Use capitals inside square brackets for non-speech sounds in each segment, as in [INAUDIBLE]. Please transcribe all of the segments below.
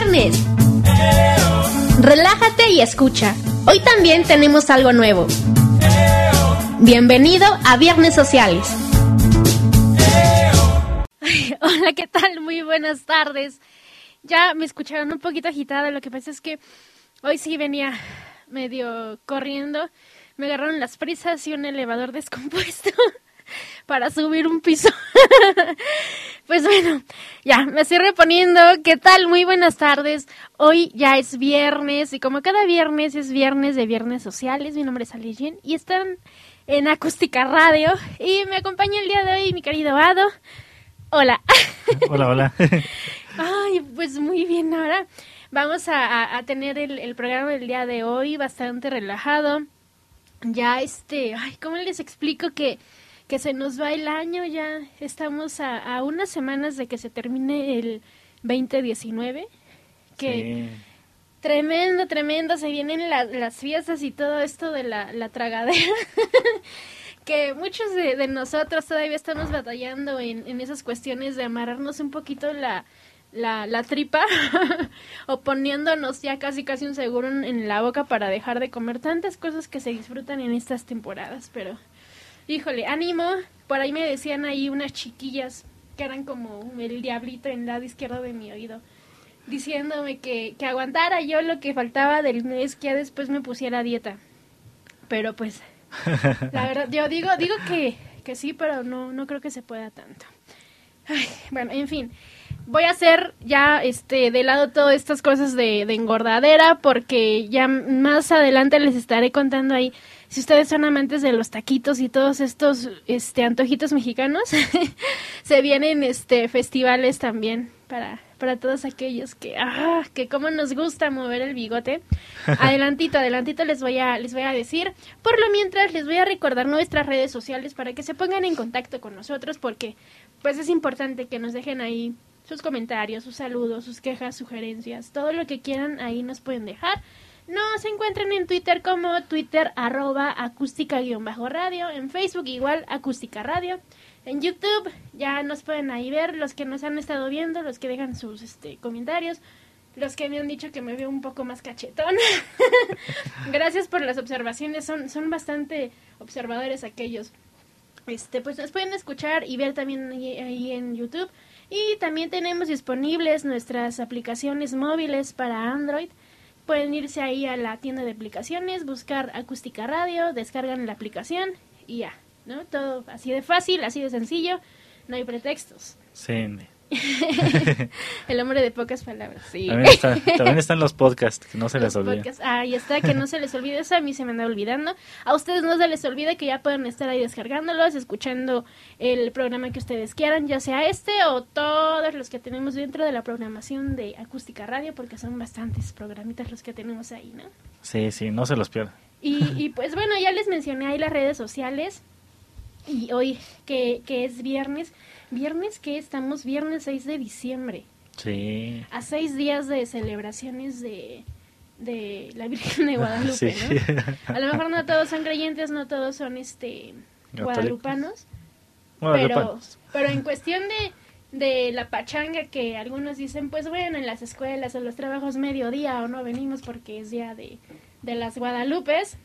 viernes. Relájate y escucha. Hoy también tenemos algo nuevo. Bienvenido a Viernes Sociales. hola, ¿qué tal? Muy buenas tardes. Ya me escucharon un poquito agitada, lo que pasa es que hoy sí venía medio corriendo. Me agarraron las prisas y un elevador descompuesto [LAUGHS] para subir un piso. [LAUGHS] pues bueno, ya, me estoy reponiendo. ¿Qué tal? Muy buenas tardes. Hoy ya es viernes y como cada viernes es viernes de viernes sociales, mi nombre es Aligien y están en Acústica Radio y me acompaña el día de hoy mi querido Ado. Hola. [LAUGHS] Hola, hola. Ay, pues muy bien, ahora vamos a, tener el, el programa del día de hoy bastante relajado. Ya este, ay, ¿cómo les explico que que se nos va el año, ya. Estamos a, unas semanas de que se termine el 2019, que tremendo, tremendo, se vienen las fiestas y todo esto de la, la tragadera, [LAUGHS] que muchos de, nosotros todavía estamos batallando en, en esas cuestiones de amarrarnos un poquito la, la, la tripa [LAUGHS] o poniéndonos ya casi casi un seguro en, la boca para dejar de comer tantas cosas que se disfrutan en estas temporadas, pero Híjole, ánimo. Por ahí me decían ahí unas chiquillas que eran como el diablito en el lado izquierdo de mi oído, diciéndome que, que aguantara yo lo que faltaba del mes, que ya después me pusiera dieta. Pero pues, [LAUGHS] la verdad, yo digo, digo que, que sí, pero no, no creo que se pueda tanto. Ay, bueno, en fin, voy a hacer ya este de lado todas estas cosas de, de engordadera porque ya más adelante les estaré contando ahí si ustedes son amantes de los taquitos y todos estos este antojitos mexicanos, [LAUGHS] se vienen este festivales también para para todos aquellos que ah, que como nos gusta mover el bigote. [LAUGHS] Adelantito, adelantito les voy a les voy a decir. Por lo mientras les voy a recordar nuestras redes sociales para que se pongan en contacto con nosotros porque pues es importante que nos dejen ahí sus comentarios, sus saludos, sus quejas, sugerencias, todo lo que quieran ahí nos pueden dejar. Nos encuentran en Twitter como Twitter arroba acústica-radio, en Facebook igual acústica radio, en YouTube ya nos pueden ahí ver los que nos han estado viendo, los que dejan sus este, comentarios, los que me han dicho que me veo un poco más cachetón. [LAUGHS] Gracias por las observaciones, son, son bastante observadores aquellos. Este, pues nos pueden escuchar y ver también ahí en YouTube. Y también tenemos disponibles nuestras aplicaciones móviles para Android pueden irse ahí a la tienda de aplicaciones, buscar acústica radio, descargan la aplicación y ya, ¿no? Todo así de fácil, así de sencillo, no hay pretextos. Sí. [LAUGHS] el hombre de pocas palabras, sí. [LAUGHS] También, están los podcasts, que no se les olvide. ahí está, que no se les olvide, eso a mí se me anda olvidando. A ustedes no se les olvide que ya pueden estar ahí descargándolos, escuchando el programa que ustedes quieran, ya sea este o todos los que tenemos dentro de la programación de Acústica Radio, porque son bastantes programitas los que tenemos ahí, ¿no? Sí, sí, no se los pierdan. Y, y pues bueno, ya les mencioné ahí las redes sociales y hoy que, que es viernes, viernes que estamos, viernes 6 de diciembre. Sí. A seis días de celebraciones de, de la Virgen de [LAUGHS] Guadalupe, ¿no? A lo mejor no todos son creyentes, no todos son este guadalupanos, pero, pero en cuestión de, de la pachanga que algunos dicen, pues bueno, en las escuelas o los trabajos mediodía o no venimos porque es día de, de las Guadalupes,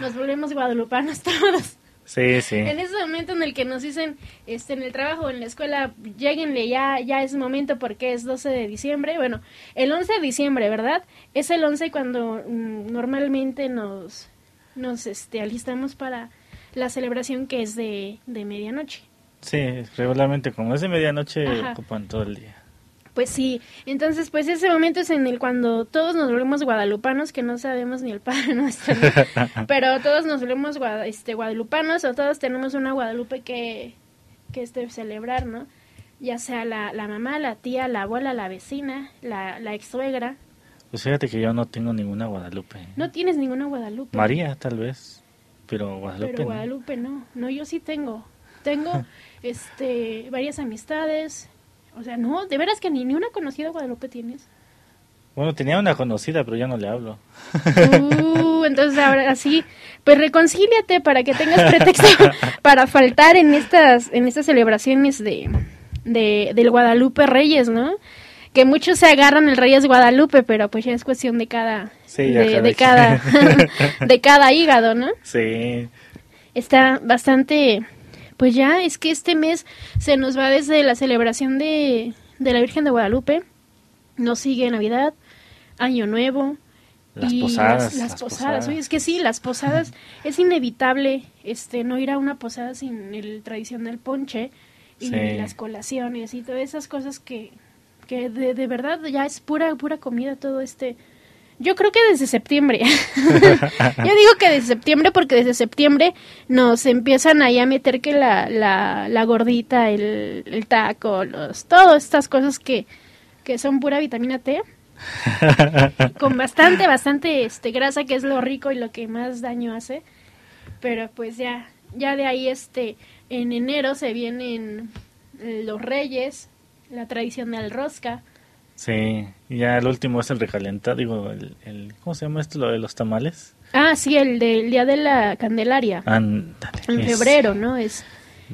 nos volvemos guadalupanos [LAUGHS] todos. Sí, sí. En ese momento en el que nos dicen, este, en el trabajo o en la escuela, lleguenle, ya, ya es momento porque es 12 de diciembre. Bueno, el 11 de diciembre, ¿verdad? Es el 11 cuando mm, normalmente nos, nos este, alistamos para la celebración que es de, de medianoche. Sí, regularmente como es de medianoche ocupan todo el día. Pues sí, entonces pues ese momento es en el cuando todos nos volvemos guadalupanos, que no sabemos ni el Padre [LAUGHS] Nuestro, pero todos nos volvemos este, guadalupanos o todos tenemos una Guadalupe que, que este, celebrar, ¿no? Ya sea la, la mamá, la tía, la abuela, la vecina, la, la ex suegra. Pues fíjate que yo no tengo ninguna Guadalupe. No tienes ninguna Guadalupe. María, tal vez, pero Guadalupe Pero Guadalupe no. no, no yo sí tengo. Tengo [LAUGHS] este varias amistades, o sea, no, de veras que ni, ni una conocida Guadalupe tienes. Bueno, tenía una conocida, pero ya no le hablo. Uh, entonces ahora sí, pues reconcíliate para que tengas pretexto [LAUGHS] para faltar en estas en estas celebraciones de, de del Guadalupe Reyes, ¿no? que muchos se agarran el Reyes Guadalupe, pero pues ya es cuestión de cada de, cada [LAUGHS] de cada hígado, ¿no? Sí. Está bastante pues ya es que este mes se nos va desde la celebración de, de la Virgen de Guadalupe, nos sigue Navidad, Año Nuevo, las posadas. Las, posadas. Oye, es que sí, las posadas [LAUGHS] es inevitable este no ir a una posada sin el tradicional ponche y las colaciones y todas esas cosas que, que de, de, verdad ya es pura pura comida todo este yo creo que desde septiembre. [LAUGHS] Yo digo que desde septiembre porque desde septiembre nos empiezan ahí a meter que la, la, la gordita, el, el taco, los, todas estas cosas que, que son pura vitamina T. con bastante, bastante este, grasa, que es lo rico y lo que más daño hace. Pero pues ya, ya de ahí este, en enero se vienen los reyes, la tradición de rosca. Sí, y ya el último es el recalentado, digo, el, ¿cómo se llama esto, lo de los tamales? Ah, sí, el del Día de la Candelaria. en febrero, ¿no? Es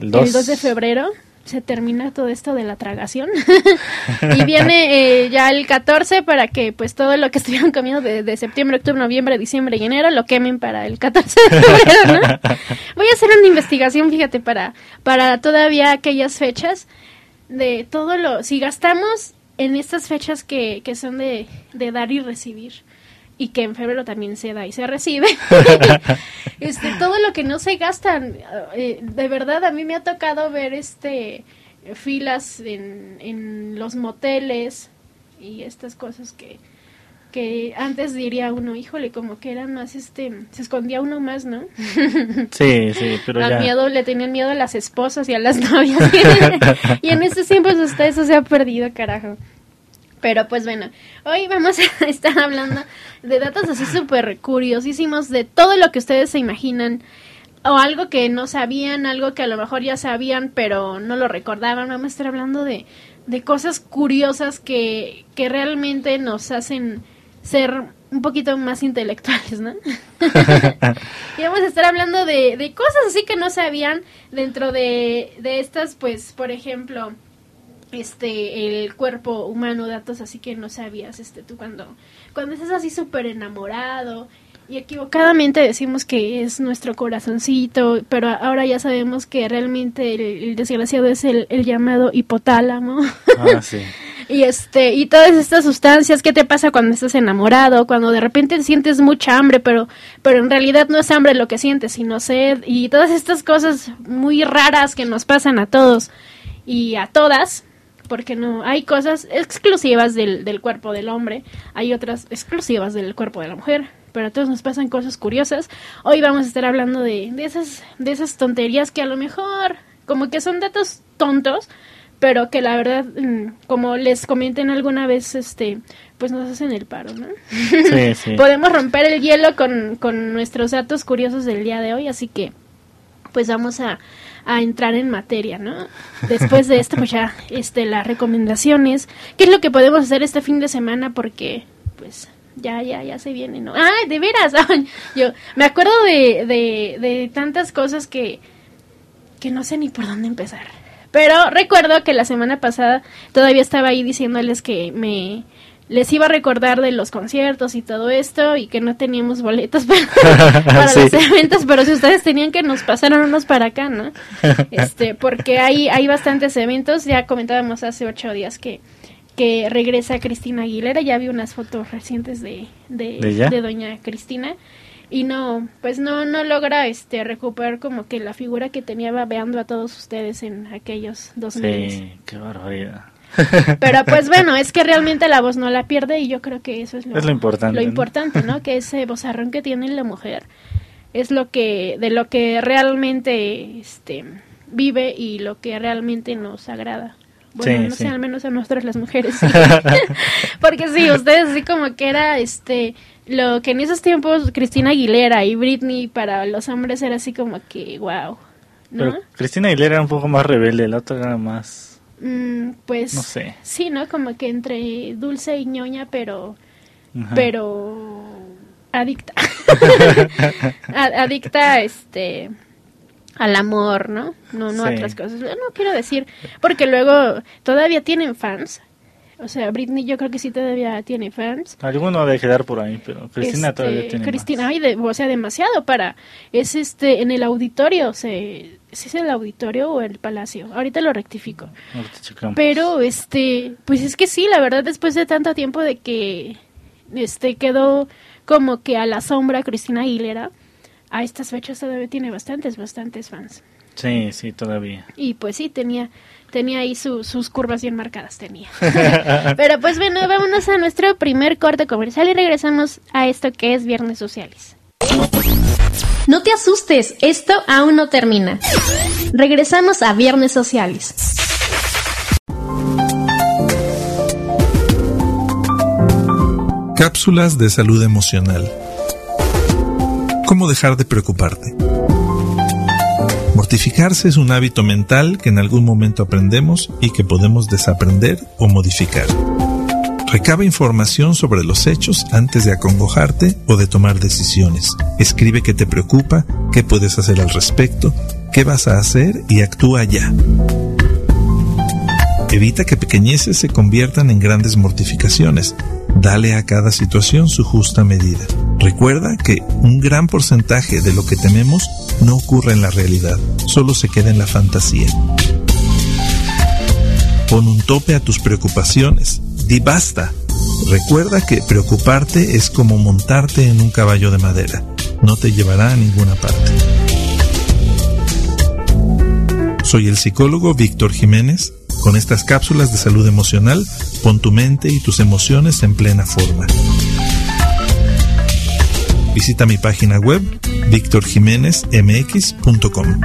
el 2 de febrero se termina todo esto de la tragación [LAUGHS] y viene eh, ya el 14 para que pues todo lo que estuvieron comiendo de, septiembre, octubre, noviembre, diciembre y enero lo quemen para el 14 de febrero, ¿no? [LAUGHS] Voy a hacer una investigación, fíjate, para, para todavía aquellas fechas de todo lo, si gastamos en estas fechas que, que son de, de dar y recibir, y que en febrero también se da y se recibe. [LAUGHS] este, todo lo que no se gastan, eh, de verdad a mí me ha tocado ver este filas en, en los moteles y estas cosas que, que antes diría uno, híjole, como que eran más, este, se escondía uno más, ¿no? Sí, sí, pero ya. miedo, le tenían miedo a las esposas y a las [LAUGHS] novias. y en estos tiempos hasta eso se ha perdido, carajo. Pero pues bueno, hoy vamos a [LAUGHS] estar hablando de datos así súper curiosísimos de todo lo que ustedes se imaginan o algo que no sabían, algo que a lo mejor ya sabían pero no lo recordaban. Vamos a estar hablando de, de cosas curiosas que, que realmente nos hacen ser un poquito más intelectuales, ¿no? y vamos a estar hablando de, de cosas así que no sabían dentro de, de estas, pues, por ejemplo, este el cuerpo humano datos así que no sabías este tú cuando cuando estás así súper enamorado y equivocadamente decimos que es nuestro corazoncito pero ahora ya sabemos que realmente el, desgraciado es el, llamado hipotálamo ah, sí. [LAUGHS] y este y todas estas sustancias qué te pasa cuando estás enamorado cuando de repente sientes mucha hambre pero pero en realidad no es hambre lo que sientes sino sed y todas estas cosas muy raras que nos pasan a todos y a todas porque no hay cosas exclusivas del, del cuerpo del hombre, hay otras exclusivas del cuerpo de la mujer, pero a todos nos pasan cosas curiosas. Hoy vamos a estar hablando de, de esas de esas tonterías que a lo mejor como que son datos tontos, pero que la verdad mm, como les comenten alguna vez este pues nos hacen el paro, ¿no? Sí, [LAUGHS] sí. Podemos romper el hielo con, con nuestros datos curiosos del día de hoy, así que pues vamos a a entrar en materia, ¿no? Después de esto, pues ya, este, las recomendaciones, ¿qué es lo que podemos hacer este fin de semana? Porque, pues, ya, ya, ya se viene, ¿no? ¡Ah, de veras! [LAUGHS] Yo me acuerdo de, de, de tantas cosas que, que no sé ni por dónde empezar. Pero recuerdo que la semana pasada todavía estaba ahí diciéndoles que me les iba a recordar de los conciertos y todo esto y que no teníamos boletos [LAUGHS] para, [LAUGHS] los eventos, pero si ustedes tenían que nos pasaron unos para acá, ¿no? [LAUGHS] Este, porque hay, hay bastantes eventos, ya comentábamos hace ocho días que, que regresa Cristina Aguilera, ya vi unas fotos recientes de, de, doña Cristina y no, pues no, no logra este recuperar como que la figura que tenía babeando a todos ustedes en aquellos dos meses. Sí, qué barbaridad. Pero pues [LAUGHS] bueno, es que realmente la voz no la pierde y yo creo que eso es lo, importante. Lo importante, ¿no? que ese vozarrón que tiene la mujer es lo que, de lo que realmente este, vive y lo que realmente nos agrada. Bueno, no sé, al menos a nosotras las mujeres. [LAUGHS] Porque sí, ustedes así como que era este lo que en esos tiempos Cristina Aguilera y Britney para los hombres era así como que wow. ¿no? Pero Cristina Aguilera era un poco más rebelde, la otra era más Mm, pues no sé. sí, ¿no? Como que entre dulce y ñoña, pero pero adicta. [LAUGHS] [LAUGHS] adicta este al amor, ¿no? No no a otras cosas. No quiero decir porque luego todavía tienen fans. O sea, Britney yo creo que sí todavía tiene fans. Alguno de quedar por ahí, pero Cristina Este, todavía tiene Cristina, más. de- o sea, demasiado para... Es este, en el auditorio, se, ¿sí es el auditorio o el palacio? Ahorita lo rectifico. Ahorita. Pero, este, pues es que sí, la verdad, después de tanto tiempo de que, este, quedó como que a la sombra Cristina Aguilera, a estas fechas todavía tiene bastantes, bastantes fans. Sí, sí, todavía. Y pues sí, tenía, tenía ahí su- sus curvas bien marcadas, tenía. [LAUGHS] [LAUGHS] Pero pues bueno, vámonos a nuestro primer corte comercial y regresamos a esto que es Viernes Sociales. No te asustes, esto aún no termina. Regresamos a Viernes Sociales. Cápsulas de salud emocional. ¿Cómo dejar de preocuparte? Mortificarse es un hábito mental que en algún momento aprendemos y que podemos desaprender o modificar. Recaba información sobre los hechos antes de acongojarte o de tomar decisiones. Escribe qué te preocupa, qué puedes hacer al respecto, qué vas a hacer y actúa ya. Evita que pequeñeces se conviertan en grandes mortificaciones. Dale a cada situación su justa medida. Recuerda que un gran porcentaje de lo que tememos no ocurre en la realidad, solo se queda en la fantasía. Pon un tope a tus preocupaciones. Di basta. Recuerda que preocuparte es como montarte en un caballo de madera. No te llevará a ninguna parte. Soy el psicólogo Víctor Jiménez. Con estas cápsulas de salud emocional, pon tu mente y tus emociones en plena forma. Visita mi página web victorjiménezmx.com.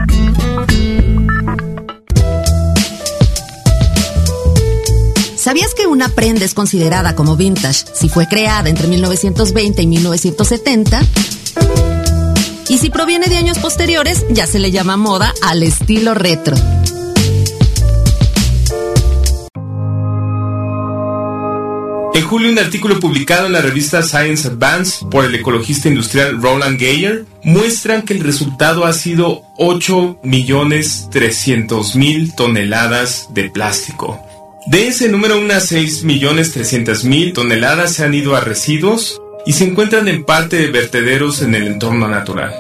¿Sabías que una prenda es considerada como vintage si fue creada entre 1920 y 1970? Y si proviene de años posteriores, ya se le llama moda al estilo retro. En julio, un artículo publicado en la revista Science Advance por el ecologista industrial Roland Geyer muestran que el resultado ha sido 8.300.000 toneladas de plástico. De ese número, unas 6.300.000 toneladas se han ido a residuos y se encuentran en parte de vertederos en el entorno natural.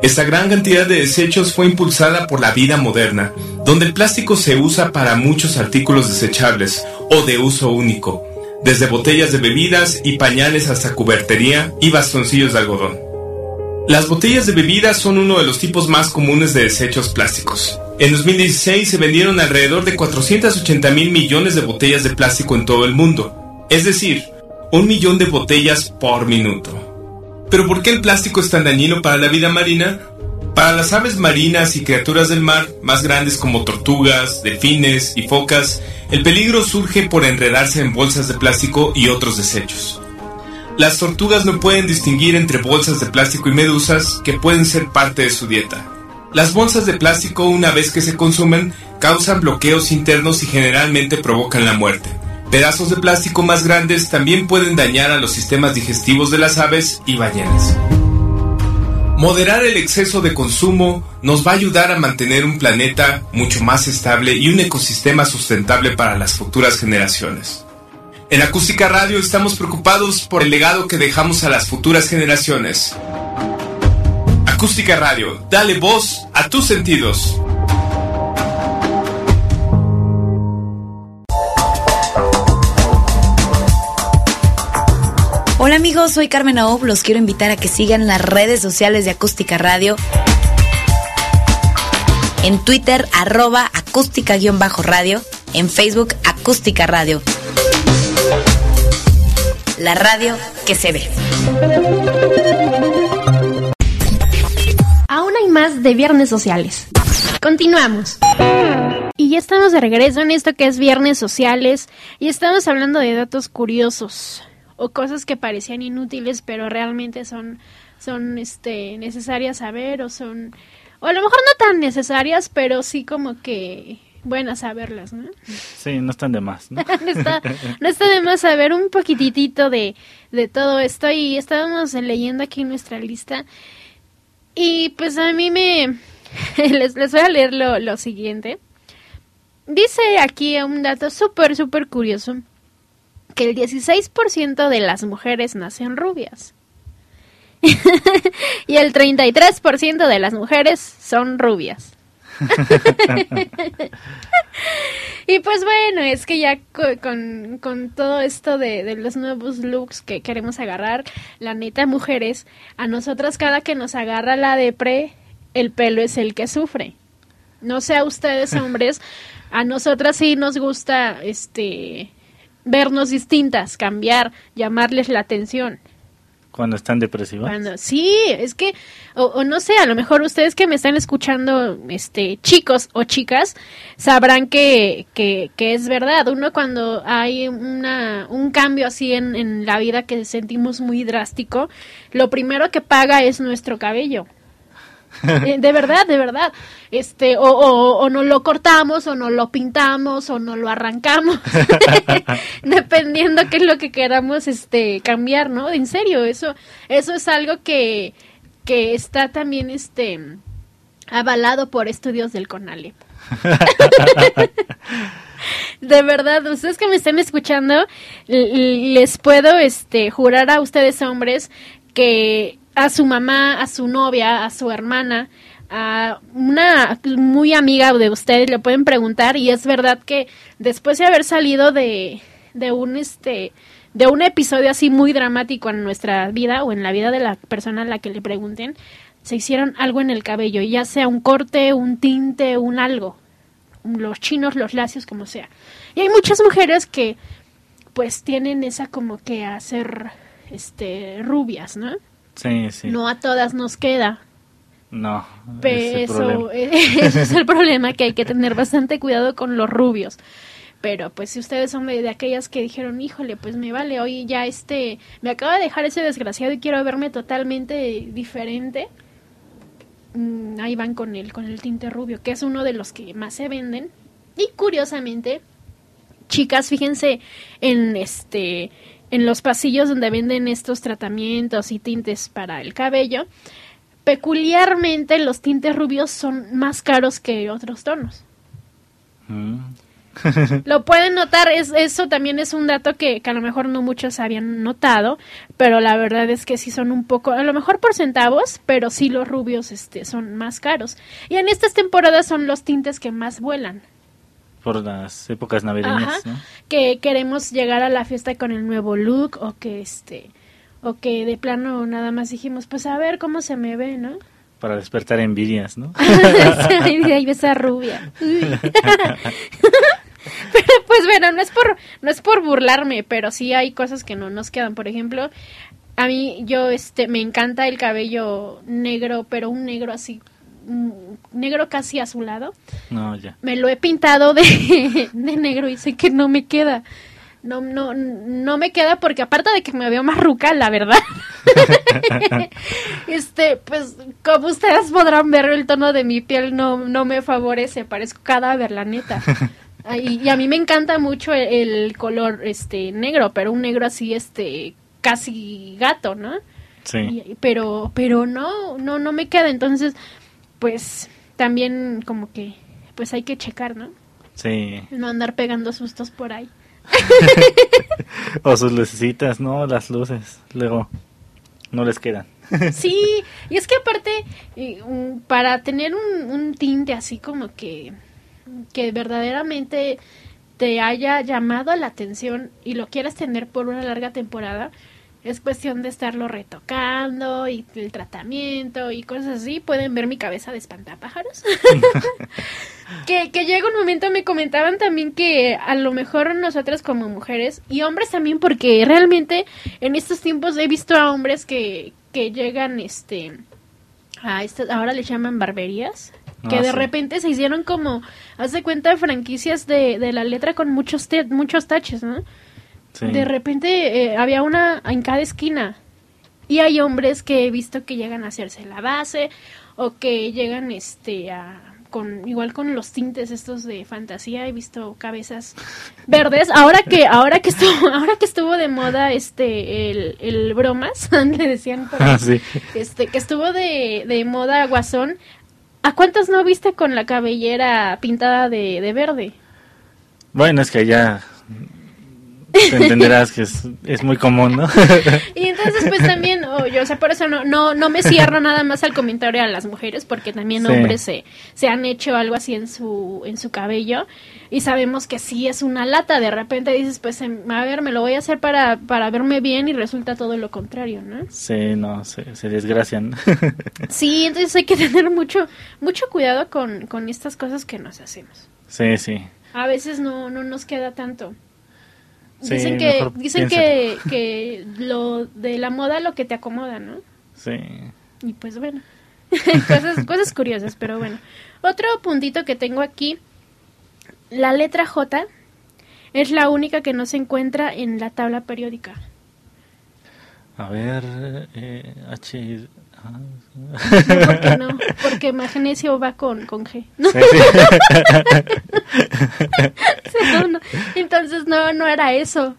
Esta gran cantidad de desechos fue impulsada por la vida moderna, donde el plástico se usa para muchos artículos desechables o de uso único, desde botellas de bebidas y pañales hasta cubertería y bastoncillos de algodón. Las botellas de bebidas son uno de los tipos más comunes de desechos plásticos. En 2016 se vendieron alrededor de 480 mil millones de botellas de plástico en todo el mundo, es decir, un millón de botellas por minuto. ¿Pero por qué el plástico es tan dañino para la vida marina? Para las aves marinas y criaturas del mar, más grandes como tortugas, delfines y focas, el peligro surge por enredarse en bolsas de plástico y otros desechos. Las tortugas no pueden distinguir entre bolsas de plástico y medusas que pueden ser parte de su dieta. Las bolsas de plástico, una vez que se consumen, causan bloqueos internos y generalmente provocan la muerte. Pedazos de plástico más grandes también pueden dañar a los sistemas digestivos de las aves y ballenas. Moderar el exceso de consumo nos va a ayudar a mantener un planeta mucho más estable y un ecosistema sustentable para las futuras generaciones. En Acústica Radio estamos preocupados por el legado que dejamos a las futuras generaciones. Acústica Radio, dale voz a tus sentidos. Hola amigos, soy Carmen Aob, los quiero invitar a que sigan las redes sociales de Acústica Radio. En Twitter, arroba acústica-radio. En Facebook, acústica radio. La radio que se ve. Aún hay más de Viernes Sociales. Continuamos. Y ya estamos de regreso en esto que es Viernes Sociales y estamos hablando de datos curiosos o cosas que parecían inútiles pero realmente son son este necesarias saber o son o a lo mejor no tan necesarias pero sí como que buenas saberlas, ¿no? Sí, no están de más, ¿no? [LAUGHS] no, está, no está de más saber un poquitito de, de todo esto y estábamos leyendo aquí nuestra lista y pues a mí me [LAUGHS] les, les voy a leer lo, lo siguiente. Dice aquí un dato súper, súper curioso que el 16% de las mujeres nacen rubias. [LAUGHS] y el 33% de las mujeres son rubias. [LAUGHS] y pues bueno, es que ya con, con, todo esto de, los nuevos looks que queremos agarrar, la neta, mujeres, a nosotras cada que nos agarra la depre, el pelo es el que sufre. No sé a ustedes hombres, a nosotras sí nos gusta este vernos distintas, cambiar, llamarles la atención. Cuando están depresivas. Cuando, sí, es que, o, no sé, a lo mejor ustedes que me están escuchando, este, chicos o chicas, sabrán que, que, que es verdad. Uno cuando hay una, un cambio así en, en la vida que sentimos muy drástico, lo primero que paga es nuestro cabello. [LAUGHS] Eh, de verdad, de verdad. Este, o, o, o no lo cortamos, o no lo pintamos, o no lo arrancamos. [LAUGHS] Dependiendo qué es lo que queramos este cambiar, ¿no? En serio, eso, eso es algo que, que está también este avalado por estudios del CONALEP. [LAUGHS] de verdad, ustedes que me estén escuchando, les puedo este jurar a ustedes hombres que a su mamá, a su novia, a su hermana, a una muy amiga de ustedes le pueden preguntar y es verdad que después de haber salido de, de un este de un episodio así muy dramático en nuestra vida o en la vida de la persona a la que le pregunten, se hicieron algo en el cabello, ya sea un corte, un tinte, un algo, los chinos, los lacios, como sea. Y hay muchas mujeres que pues tienen esa como que hacer este rubias, ¿no? Sí, sí. No a todas nos queda. No. Pero eso, [LAUGHS] ese es el problema, que hay que tener bastante cuidado con los rubios. Pero pues si ustedes son de aquellas que dijeron, híjole, pues me vale, hoy ya este, me acaba de dejar ese desgraciado y quiero verme totalmente diferente. Mm, ahí van con el, con el tinte rubio, que es uno de los que más se venden. Y curiosamente, chicas, fíjense en este en los pasillos donde venden estos tratamientos y tintes para el cabello, peculiarmente los tintes rubios son más caros que otros tonos. Mm. [LAUGHS] Lo pueden notar, es, eso también es un dato que, que, a lo mejor no muchos habían notado, pero la verdad es que sí son un poco, a lo mejor por centavos, pero sí los rubios este, son más caros. Y en estas temporadas son los tintes que más vuelan por las épocas navideñas, Que queremos llegar a la fiesta con el nuevo look o que este o que de plano nada más dijimos, pues a ver cómo se me ve, ¿no? Para despertar envidias, ¿no? [LAUGHS] Ay, esa rubia. [LAUGHS] [LAUGHS] pero pues bueno, no es por no es por burlarme, pero sí hay cosas que no nos quedan, por ejemplo, a mí yo este me encanta el cabello negro, pero un negro así negro casi azulado. No, ya. Me lo he pintado de, [LAUGHS] de negro y sé que no me queda. No, no, no me queda porque aparte de que me veo más ruca, la verdad. [LAUGHS] este, pues, como ustedes podrán ver, el tono de mi piel no, no me favorece, parezco cadáver, la neta. [LAUGHS] Y, a mí me encanta mucho el, color este negro, pero un negro así, este, casi gato, ¿no? Sí. pero, pero no, no, no me queda. Entonces, pues también como que pues hay que checar, ¿no? Sí. No andar pegando sustos por ahí. [LAUGHS] o sus lucecitas, ¿no? Las luces. Luego no les quedan. [LAUGHS] sí, y es que aparte, para tener un, un tinte así como que, que verdaderamente te haya llamado la atención y lo quieras tener por una larga temporada, es cuestión de estarlo retocando y el tratamiento y cosas así. Pueden ver mi cabeza de espantapájaros. [LAUGHS] que, que llega un momento, me comentaban también que a lo mejor nosotras como mujeres y hombres también, porque realmente en estos tiempos he visto a hombres que, que llegan, este, a estas, ahora le llaman barberías. Que ah, de repente se hicieron como, hace cuenta, franquicias de, de la letra con muchos, muchos taches, ¿no? De repente eh, había una en cada esquina. Y hay hombres que he visto que llegan a hacerse la base o que llegan este a con igual con los tintes estos de fantasía. He visto cabezas [LAUGHS] verdes. Ahora que ahora que estuvo [LAUGHS] ahora que estuvo de moda este el, el bromas [LAUGHS] le decían ah, este que estuvo de, de moda guasón a cuántos no viste con la cabellera pintada de, de verde bueno es que ya entenderás que es, es muy común, ¿no? [LAUGHS] Y entonces pues también, oh, yo, o sea, por eso no, no, no me cierro nada más al comentario a las mujeres, porque también Sí. hombres se, se han hecho algo así en su, en su cabello y sabemos que sí es una lata, de repente dices, pues em, a ver, me lo voy a hacer para, para verme bien y resulta todo lo contrario, ¿no? Sí, no, se, se desgracian. [LAUGHS] Sí, entonces hay que tener mucho, mucho cuidado con, con estas cosas que nos hacemos. Sí, sí. A veces no, no nos queda tanto. Sí, dicen que, dicen que, que lo de la moda lo que te acomoda, ¿no? Sí. Y pues bueno, [LAUGHS] cosas, cosas curiosas, pero bueno. Otro puntito que tengo aquí, la letra J es la única que no se encuentra en la tabla periódica. A ver, eh, H... ah, No, porque no, porque magnesio va con, con G. No, sí, sí. [LAUGHS] no. Entonces no, no era eso.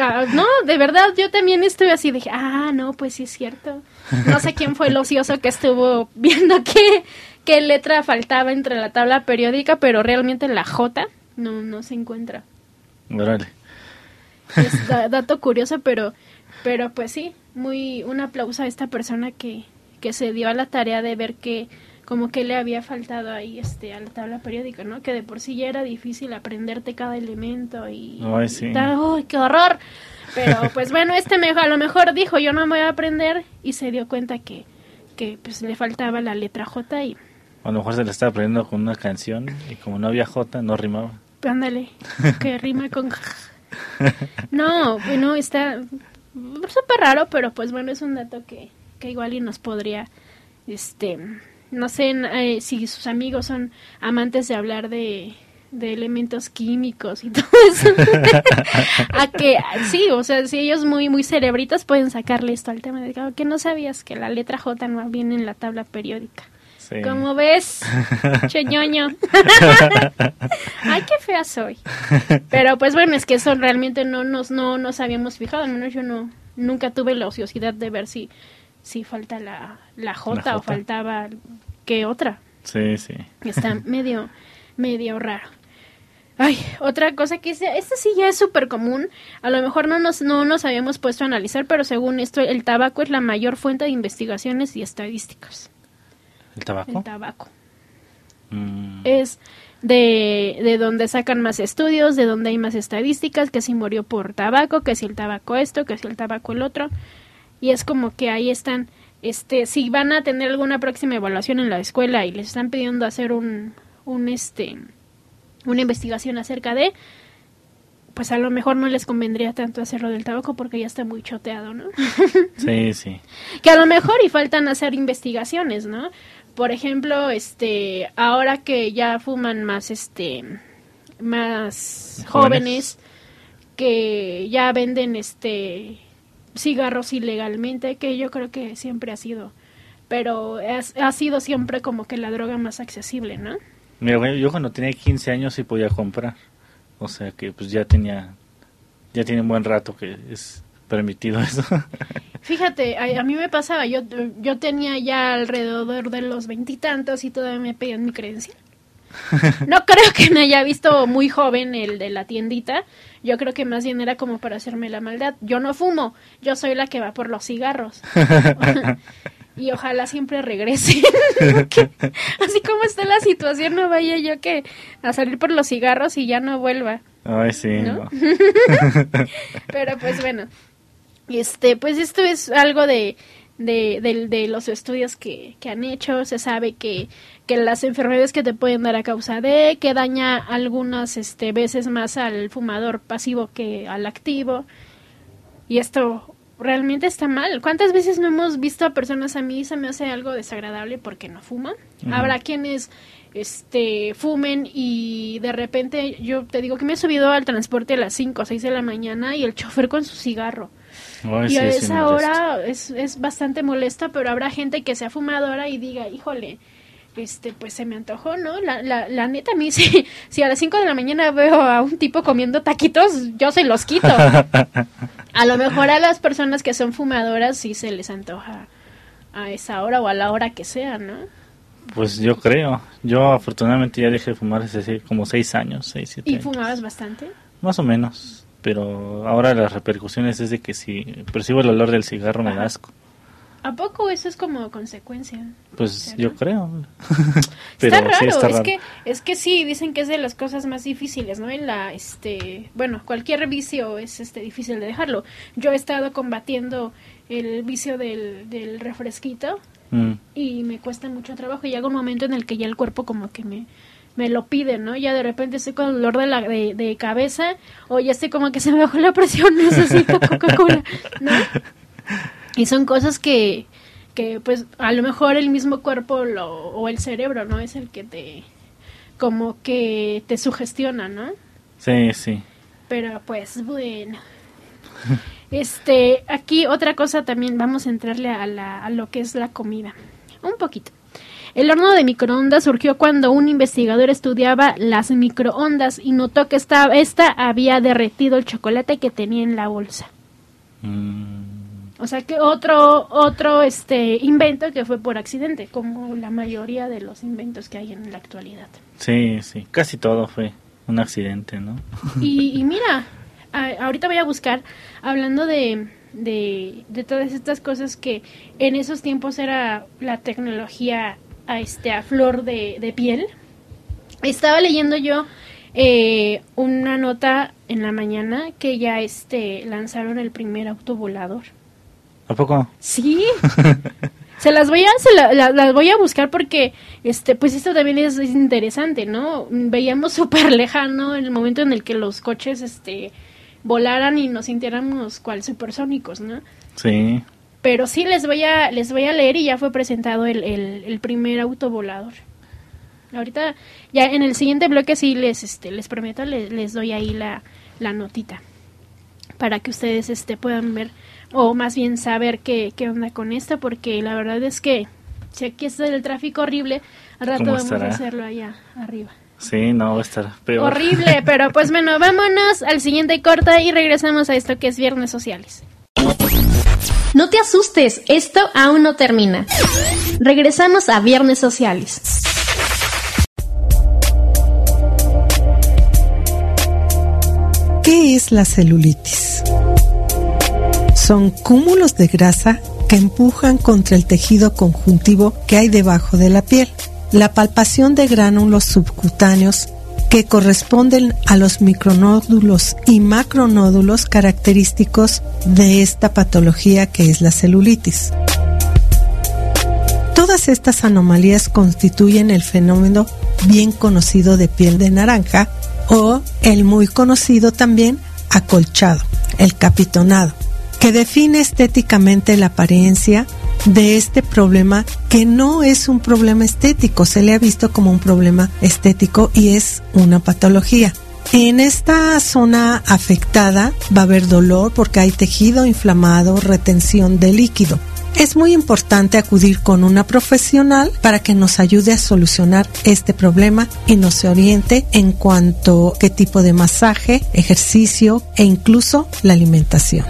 Ah, No, de verdad, yo también estuve así, dije, ah, no, pues sí es cierto. No sé quién fue el ocioso que estuvo viendo qué, qué letra faltaba entre la tabla periódica, pero realmente la J no, no se encuentra. Órale. Es da- dato curioso, pero, pero pues sí, muy un aplauso a esta persona que, que se dio a la tarea de ver que como que le había faltado ahí este a la tabla periódica, ¿no? Que de por sí ya era difícil aprenderte cada elemento y Ay, sí. tal, ¡Uy, qué horror! Pero pues bueno, este a lo mejor dijo, yo no me voy a aprender y se dio cuenta que que pues le faltaba la letra J y A lo mejor se le estaba aprendiendo con una canción y como no había J, no rimaba. ándale, que rima con [LAUGHS] No, bueno, está súper raro, pero pues bueno, es un dato que, que igual y nos podría, este, no sé eh, si sus amigos son amantes de hablar de, de elementos químicos y [LAUGHS] todo eso. a que, sí, o sea, si ellos muy, muy cerebritas pueden sacarle esto al tema de "Ah, que no sabías que la letra J no viene en la tabla periódica. Sí. ¿Cómo ves? [LAUGHS] Cheñoño. [LAUGHS] Ay, qué fea soy. Pero pues bueno, es que eso realmente no nos, no nos habíamos fijado. Al menos yo no, nunca tuve la ociosidad de ver si, si falta la, la J, La o faltaba qué otra. Sí, sí. Está medio, medio raro. Ay, otra cosa que esta sí ya es súper común. A lo mejor no nos, no nos habíamos puesto a analizar, pero según esto, el tabaco es la mayor fuente de investigaciones y estadísticas. ¿El tabaco? El tabaco. Mm, es de, de donde sacan más estudios, de donde hay más estadísticas, que si murió por tabaco, que si el tabaco esto, que si el tabaco el otro. Y es como que ahí están, este, si van a tener alguna próxima evaluación en la escuela y les están pidiendo hacer un, un este, una investigación acerca de, pues a lo mejor no les convendría tanto hacerlo del tabaco porque ya está muy choteado, ¿no? sí, sí. [LAUGHS] que a lo mejor y faltan hacer investigaciones, ¿no? Por ejemplo, este, ahora que ya fuman más, este, más Jóvenes. jóvenes, que ya venden, este, cigarros ilegalmente, que yo creo que siempre ha sido, pero es- ha sido siempre como que la droga más accesible, ¿no? Mira, yo cuando tenía 15 años sí podía comprar. O sea que pues ya tenía, ya tiene un buen rato que es permitido eso. [LAUGHS] Fíjate, a, a mí me pasaba, yo, yo tenía ya alrededor de los veintitantos y, todavía me pedían mi credencial. [LAUGHS] No creo que me haya visto muy joven el de la tiendita, yo creo que más bien era como para hacerme la maldad. Yo no fumo, yo soy la que va por los cigarros. [LAUGHS] y ojalá siempre regrese. Así como está la situación, no vaya yo que a salir por los cigarros y ya no vuelva. Ay, sí. ¿No? no. Pero pues bueno, este, pues esto es algo de, de, de- de los estudios que, que han hecho. Se sabe que, que las enfermedades que te pueden dar a causa de, que daña algunas este, veces más al fumador pasivo que al activo. Y esto realmente está mal. ¿Cuántas veces no hemos visto a personas a mí se me hace algo desagradable porque no fuman? Habrá quienes este fumen y de repente yo te digo que me he subido al transporte a las 5 o 6 de la mañana y el chofer con su cigarro. Y sí, a esa hora es, es bastante molesto, pero habrá gente que sea fumadora y diga, híjole, este, pues se me antojó, ¿no? La, la, la neta, a mí, [LAUGHS] si, si a las 5 de la mañana veo a un tipo comiendo taquitos, yo se los quito. [LAUGHS] A lo mejor a las personas que son fumadoras sí se les antoja a esa hora o a la hora que sea, ¿no? Pues yo creo. Yo afortunadamente ya dejé de fumar hace como 6 años, 6, 7 ¿Y años. fumabas bastante? Más o menos. Pero ahora las repercusiones es de que si percibo el olor del cigarro me da asco. ¿A poco eso es como consecuencia? Pues yo creo. está [LAUGHS] raro, es que es que sí dicen que es de las cosas más difíciles, ¿no? En la este, bueno, cualquier vicio es este difícil de dejarlo. Yo he estado combatiendo el vicio del, del refresquito mm. y me cuesta mucho trabajo y llega un momento en el que ya el cuerpo como que me me lo pide, ¿no? Ya de repente estoy con dolor de, la, de, de cabeza o ya estoy como que se me bajó la presión, [LAUGHS] necesito Coca-Cola, ¿no? Y son cosas que, que pues a lo mejor el mismo cuerpo lo, o el cerebro, ¿no? Es el que te, como que te sugestiona, ¿no? Sí, sí. Pero pues bueno. Este, aquí otra cosa también, vamos a entrarle a, la, a lo que es la comida. Un poquito. El horno de microondas surgió cuando un investigador estudiaba las microondas y notó que esta, esta había derretido el chocolate que tenía en la bolsa. Mm. O sea que otro otro este invento que fue por accidente, como la mayoría de los inventos que hay en la actualidad. Sí, sí, casi todo fue un accidente, ¿no? Y, [LAUGHS] mira, ahorita voy a buscar, hablando de, de, todas estas cosas que en esos tiempos era la tecnología a, este, a flor de, de piel. Estaba leyendo yo eh, una nota en la mañana que ya este lanzaron el primer auto volador. ¿A poco? Sí. [LAUGHS] se las voy a se las voy a buscar porque este pues esto también es, interesante, ¿no? Veíamos súper lejano el momento en el que los coches este volaran y nos sintiéramos cual supersónicos, ¿no? Sí. Pero sí les voy a les voy a leer y ya fue presentado el, el, primer auto volador. Ahorita ya en el siguiente bloque sí les este les prometo les, les doy ahí la, la notita para que ustedes este puedan ver o más bien saber qué, qué onda con esto, porque la verdad es que si aquí está el tráfico horrible, al rato vamos a hacerlo allá arriba. Sí, no, va a estar peor. Horrible, [LAUGHS] pero pues bueno, vámonos al siguiente corte y regresamos a esto que es Viernes Sociales. No te asustes, esto aún no termina. Regresamos a Viernes Sociales. ¿Qué es la celulitis? son cúmulos de grasa que empujan contra el tejido conjuntivo que hay debajo de la piel. La palpación de gránulos subcutáneos que corresponden a los micronódulos y macronódulos característicos de esta patología que es la celulitis. Todas estas anomalías constituyen el fenómeno bien conocido de piel de naranja o el muy conocido también acolchado, el capitonado que define estéticamente la apariencia de este problema que no es un problema estético, se le ha visto como un problema estético y es una patología. En esta zona afectada va a haber dolor porque hay tejido inflamado, retención de líquido. Es muy importante acudir con una profesional para que nos ayude a solucionar este problema y nos oriente en cuanto a qué tipo de masaje, ejercicio e incluso la alimentación.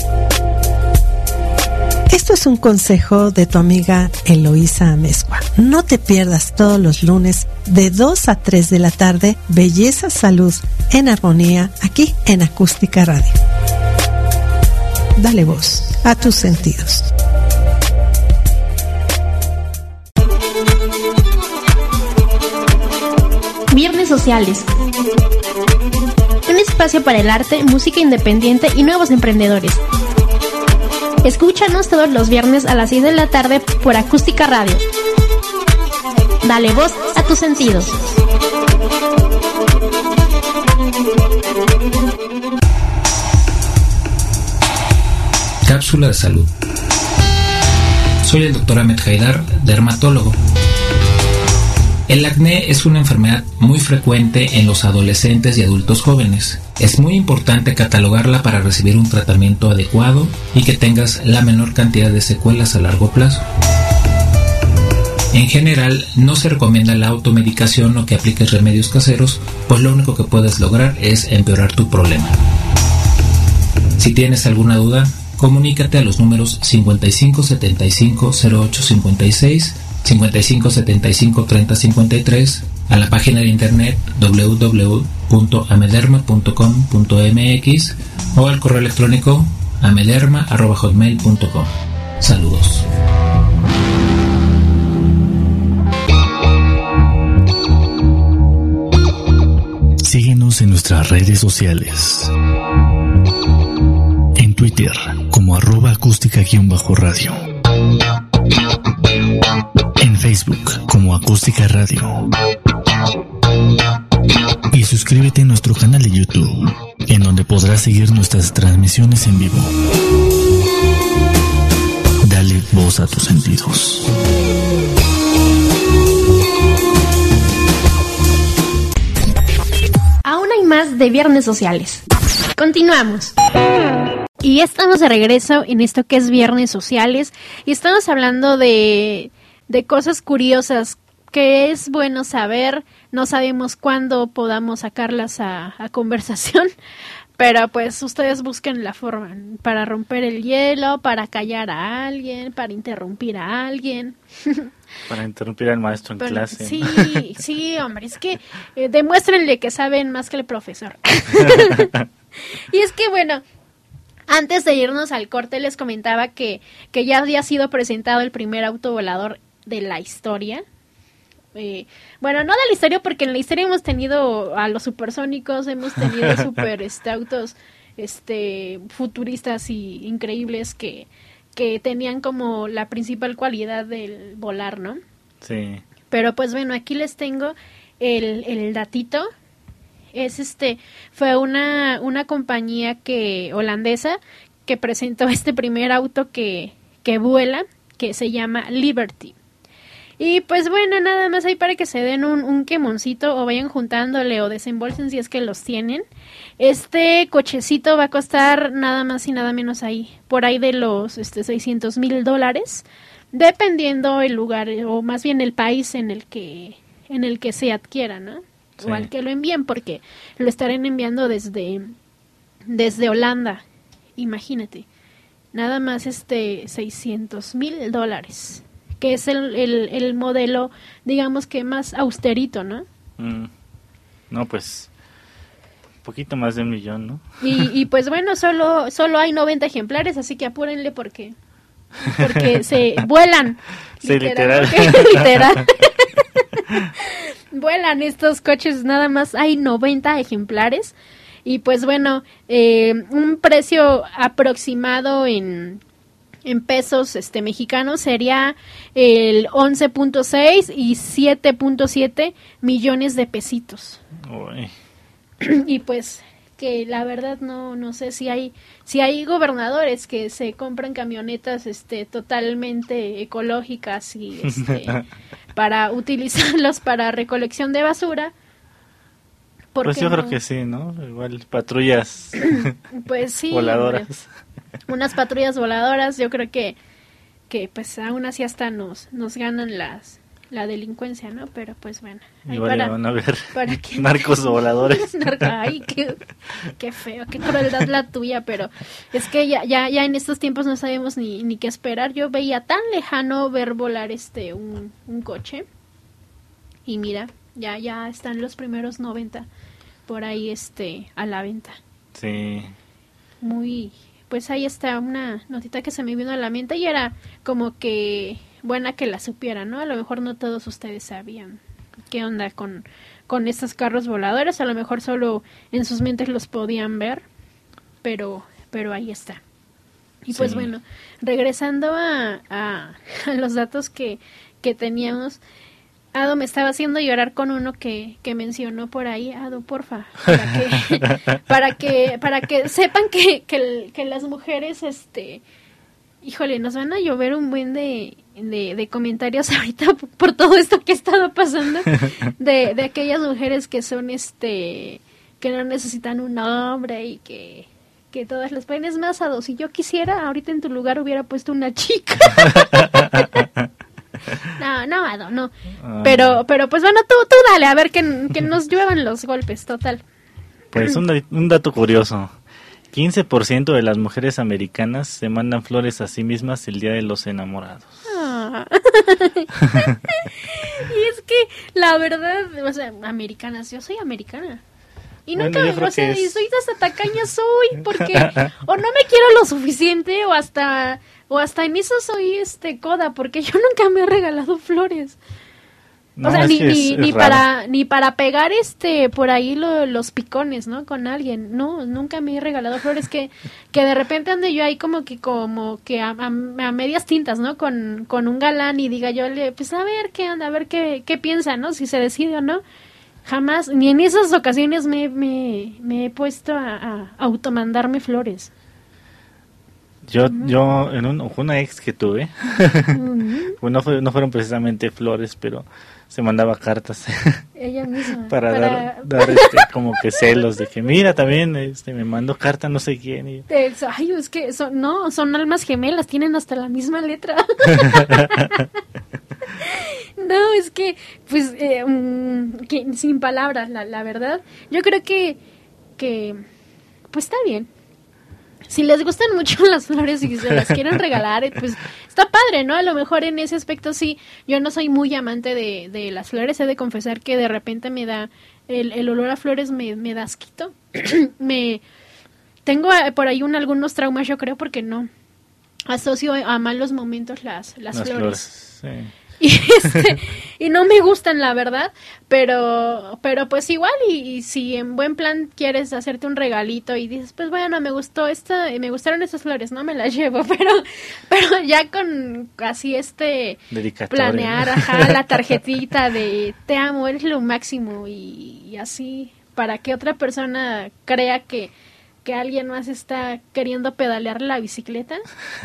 Esto es un consejo de tu amiga Eloísa Amezcua. No te pierdas todos los lunes de 2 a 3 de la tarde Belleza Salud en Armonía aquí en Acústica Radio. Dale voz a tus sentidos. Viernes Sociales. Un espacio para el arte, música independiente y nuevos emprendedores. Escúchanos todos los viernes a las 6 de la tarde por Acústica Radio. Dale voz a tus sentidos. Cápsula de salud. Soy el doctor Ahmed Haidar, dermatólogo. El acné es una enfermedad muy frecuente en los adolescentes y adultos jóvenes. Es muy importante catalogarla para recibir un tratamiento adecuado y que tengas la menor cantidad de secuelas a largo plazo. En general, no se recomienda la automedicación o que apliques remedios caseros, pues lo único que puedes lograr es empeorar tu problema. Si tienes alguna duda, comunícate a los números 55 75 08 56 55 75 30 53 a la página de internet www.amederma.com.mx o al correo electrónico amederma.hotmail.com. Saludos. Síguenos en nuestras redes sociales. En Twitter como arroba acústica-radio. En Facebook como acústica radio. Suscríbete a nuestro canal de YouTube, en donde podrás seguir nuestras transmisiones en vivo. Dale voz a tus sentidos. Aún hay más de Viernes Sociales. Continuamos. Y estamos de regreso en esto que es Viernes Sociales y estamos hablando de, de cosas curiosas que es bueno saber. No sabemos cuándo podamos sacarlas a, a conversación, [LAUGHS] pero pues ustedes busquen la forma para romper el hielo, para callar a alguien, para interrumpir a alguien. [LAUGHS] Para interrumpir al maestro en Pero- clase. Sí, [LAUGHS] sí, hombre, es que eh, demuéstrenle que saben más que el profesor. y es que, bueno, antes de irnos al corte les comentaba que, que ya había sido presentado el primer auto volador de la historia. Eh, bueno, no de la historia, porque en la historia hemos tenido a los supersónicos, hemos tenido [LAUGHS] super este, autos este, futuristas y increíbles que, que tenían como la principal cualidad del volar, ¿no? Sí. Pero pues bueno, aquí les tengo el, el datito. Es este, fue una, una compañía que, holandesa, que presentó este primer auto que, que vuela, que se llama Liberty. Y pues bueno, nada más ahí para que se den un, un quemoncito o vayan juntándole o desembolsen si es que los tienen. Este cochecito va a costar nada más y nada menos ahí, por ahí de los este, 600 mil dólares, dependiendo el lugar o más bien el país en el que, en el que se adquiera, ¿no? Sí. O al que lo envíen, porque lo estarán enviando desde, desde Holanda, imagínate. Nada más este 600 mil dólares, que es el, el, el modelo, digamos que más austerito, ¿no? Mm. No, pues. Un poquito más de un millón, ¿no? Y, y pues bueno, solo, solo hay 90 ejemplares, así que apúrenle porque, porque [LAUGHS] se vuelan. Sí, literal. literal. [LAUGHS] [LAUGHS] vuelan estos coches, nada más hay 90 ejemplares. Y pues bueno, eh, un precio aproximado en, en pesos este mexicanos sería el 11.6 y 7.7 millones de pesitos Uy. [CLEARS THROAT] y pues que la verdad no no sé si hay si hay gobernadores que se compran camionetas este totalmente ecológicas y este [LAUGHS] para utilizarlos para recolección de basura ¿por Pues yo creo no? que sí, ¿no? Igual patrullas [CLEARS THROAT] pues sí voladoras. hombre. Unas patrullas voladoras yo creo que que pues aún así hasta nos nos ganan las la delincuencia no pero pues bueno ahí Igual para- van a ver para [LAUGHS] que- narcos voladores. [LAUGHS] Ay, qué, qué feo, qué crueldad la tuya, pero es que ya, ya, ya en estos tiempos no sabemos ni, ni qué esperar. Yo veía tan lejano ver volar este un, un coche. Y mira, ya, ya están los primeros 90 por ahí este a la venta. Sí. Muy, pues ahí está una notita que se me vino a la mente y era como que buena que la supiera, ¿no? A lo mejor no todos ustedes sabían qué onda con, con estos carros voladores, a lo mejor solo en sus mentes los podían ver, pero, pero ahí está. Y pues Sí. bueno, regresando a, a, [LAUGHS] a los datos que, que teníamos, Ado me estaba haciendo llorar con uno que, que mencionó por ahí, Ado, porfa, para que, [LAUGHS] para que, para que sepan que, que, las mujeres, este, híjole, nos van a llover un buen de, de, de comentarios [LAUGHS] ahorita por, por todo esto que ha estado pasando, de, de aquellas mujeres que son, este, que no necesitan un hombre y que, que todas les pueden, es más, Ado, si yo quisiera, ahorita en tu lugar hubiera puesto una chica. [LAUGHS] [LAUGHS] No, no, Ado, no. Ah. Pero, pero pues bueno, tú, tú dale, a ver que, que nos [LAUGHS] lluevan los golpes, total. Pues un, un dato curioso. 15% de las mujeres americanas se mandan flores a sí mismas el día de los enamorados. Ah. [LAUGHS] y es que la verdad, o sea, americanas, yo soy americana. Y nunca, o sea, y soy hasta tacaña soy, porque o no me quiero lo suficiente o hasta o hasta en eso soy este coda, porque [LAUGHS] yo nunca me he regalado flores o sea, ni, ni, para ni para pegar este por ahí los picones, ¿no? Con alguien. No, nunca me he regalado flores que [LAUGHS] que de repente ande yo ahí como que como que a, medias tintas, ¿no? Con, con un galán y diga yo, pues a ver qué anda, a ver qué, qué piensa, ¿no? Si se decide o no. Jamás, ni en esas ocasiones me, me, he puesto a, a automandarme flores. Yo, yo, en un, una ex que tuve, [LAUGHS] no, no fueron precisamente flores, pero se mandaba cartas. [LAUGHS] Ella misma. Para, dar, dar este, como que celos de que mira también este me mandó carta no sé quién y... ay es que son no son almas gemelas tienen hasta la misma letra. [LAUGHS] No es que pues eh, mm, sin palabras la, la verdad. Yo creo que que pues está bien si les gustan mucho [LAUGHS] las flores y se las quieren regalar, eh, pues está padre, ¿no? A lo mejor en ese aspecto sí, yo no soy muy amante de, de las flores, he de confesar que de repente me da, el, el olor a flores me, me da asquito. [CLEARS THROAT] me, tengo eh, por ahí un, algunos traumas, yo creo, porque no asocio a malos momentos las, las, flores. flores sí. [LAUGHS] y, este, y no me gustan la verdad pero pero pues igual y, si en buen plan quieres hacerte un regalito y dices pues bueno me gustó esta me gustaron esas flores no me las llevo [LAUGHS] pero pero ya con así este planear ajá, la tarjetita de te amo eres lo máximo y, y así para que otra persona crea que que alguien más está queriendo pedalear la bicicleta.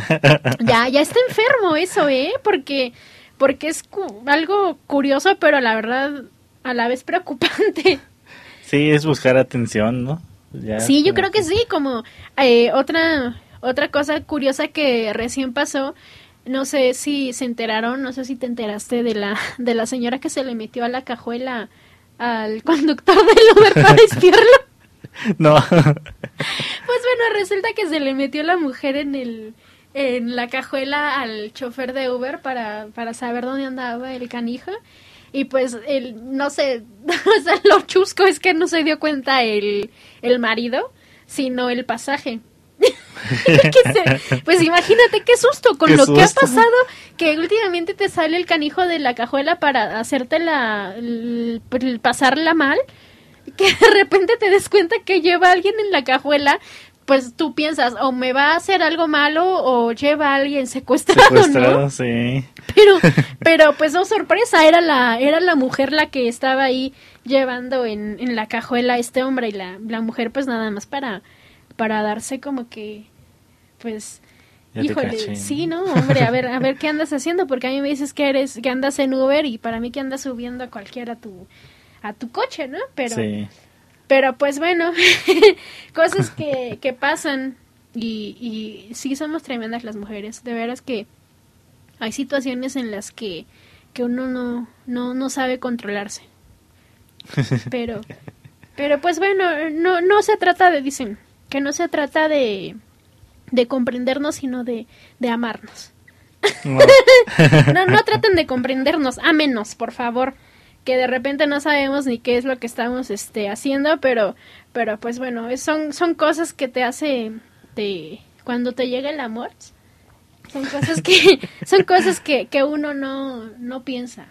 [LAUGHS] ya, ya está enfermo eso, ¿eh? Porque porque es algo curioso, pero la verdad a la vez preocupante. Sí, es buscar atención, ¿no? sí, yo creo que sí, como eh, otra otra cosa curiosa que recién pasó, no sé si se enteraron, no sé si te enteraste de la de la señora que se le metió a la cajuela al [LAUGHS] conductor del Uber para [LAUGHS] espiarlo. No. Pues bueno, resulta que se le metió la mujer en el en la cajuela al chofer de Uber para, para saber dónde andaba el canijo. Y pues, el, no sé, [LAUGHS] o sea, lo chusco es que no se dio cuenta el, el marido, sino el pasaje. [LAUGHS] pues imagínate qué susto con lo que ha pasado, que últimamente te sale el canijo de la cajuela para hacerte la, pasarla mal, que de repente te des cuenta que lleva alguien en la cajuela pues tú piensas, o me va a hacer algo malo o lleva a alguien secuestrado, secuestrado sí. Pero, [LAUGHS] pero pues no sorpresa, era la, era la mujer la que estaba ahí llevando en, en la cajuela a este hombre y la, la mujer pues nada más para, para darse como que, pues, híjole, sí, no, hombre, a ver, a ver qué andas haciendo, porque a mí me dices que eres, que andas en Uber y para mí que andas subiendo a cualquiera tu, a tu coche, ¿no? Pero, sí. Pero pues bueno, [LAUGHS] cosas que, que pasan y, y sí somos tremendas las mujeres. De veras que hay situaciones en las que, que uno no, no, no sabe controlarse. [LAUGHS] Pero, pero pues bueno, no, no se trata de, dicen, que no se trata de, de comprendernos, sino de, de amarnos. No. [LAUGHS] no, no traten de comprendernos, ámenos, por favor que de repente no sabemos ni qué es lo que estamos este haciendo, pero pero pues bueno, son son cosas que te hace te cuando te llega el amor. Son cosas que [LAUGHS] son cosas que, que uno no no piensa.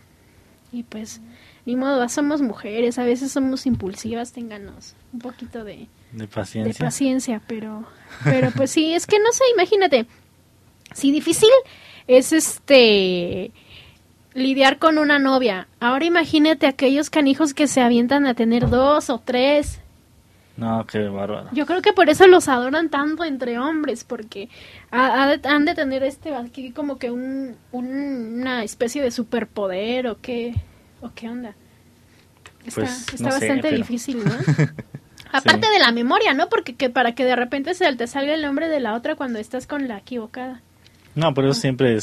Y pues ni modo, somos mujeres, a veces somos impulsivas, ténganos un poquito de de paciencia. De paciencia, pero pero pues sí, es que no sé, imagínate. Si difícil es este lidiar con una novia. Ahora imagínate aquellos canijos que se avientan a tener dos o tres. No, qué bárbaro. Yo creo que por eso los adoran tanto entre hombres, porque han de tener este aquí como que un, una especie de superpoder o qué, o qué onda. Está, pues, está bastante difícil, ¿no? [LAUGHS] [LAUGHS] Aparte de la memoria, ¿no? Porque que para que de repente se te salga el nombre de la otra cuando estás con la equivocada. No, pero siempre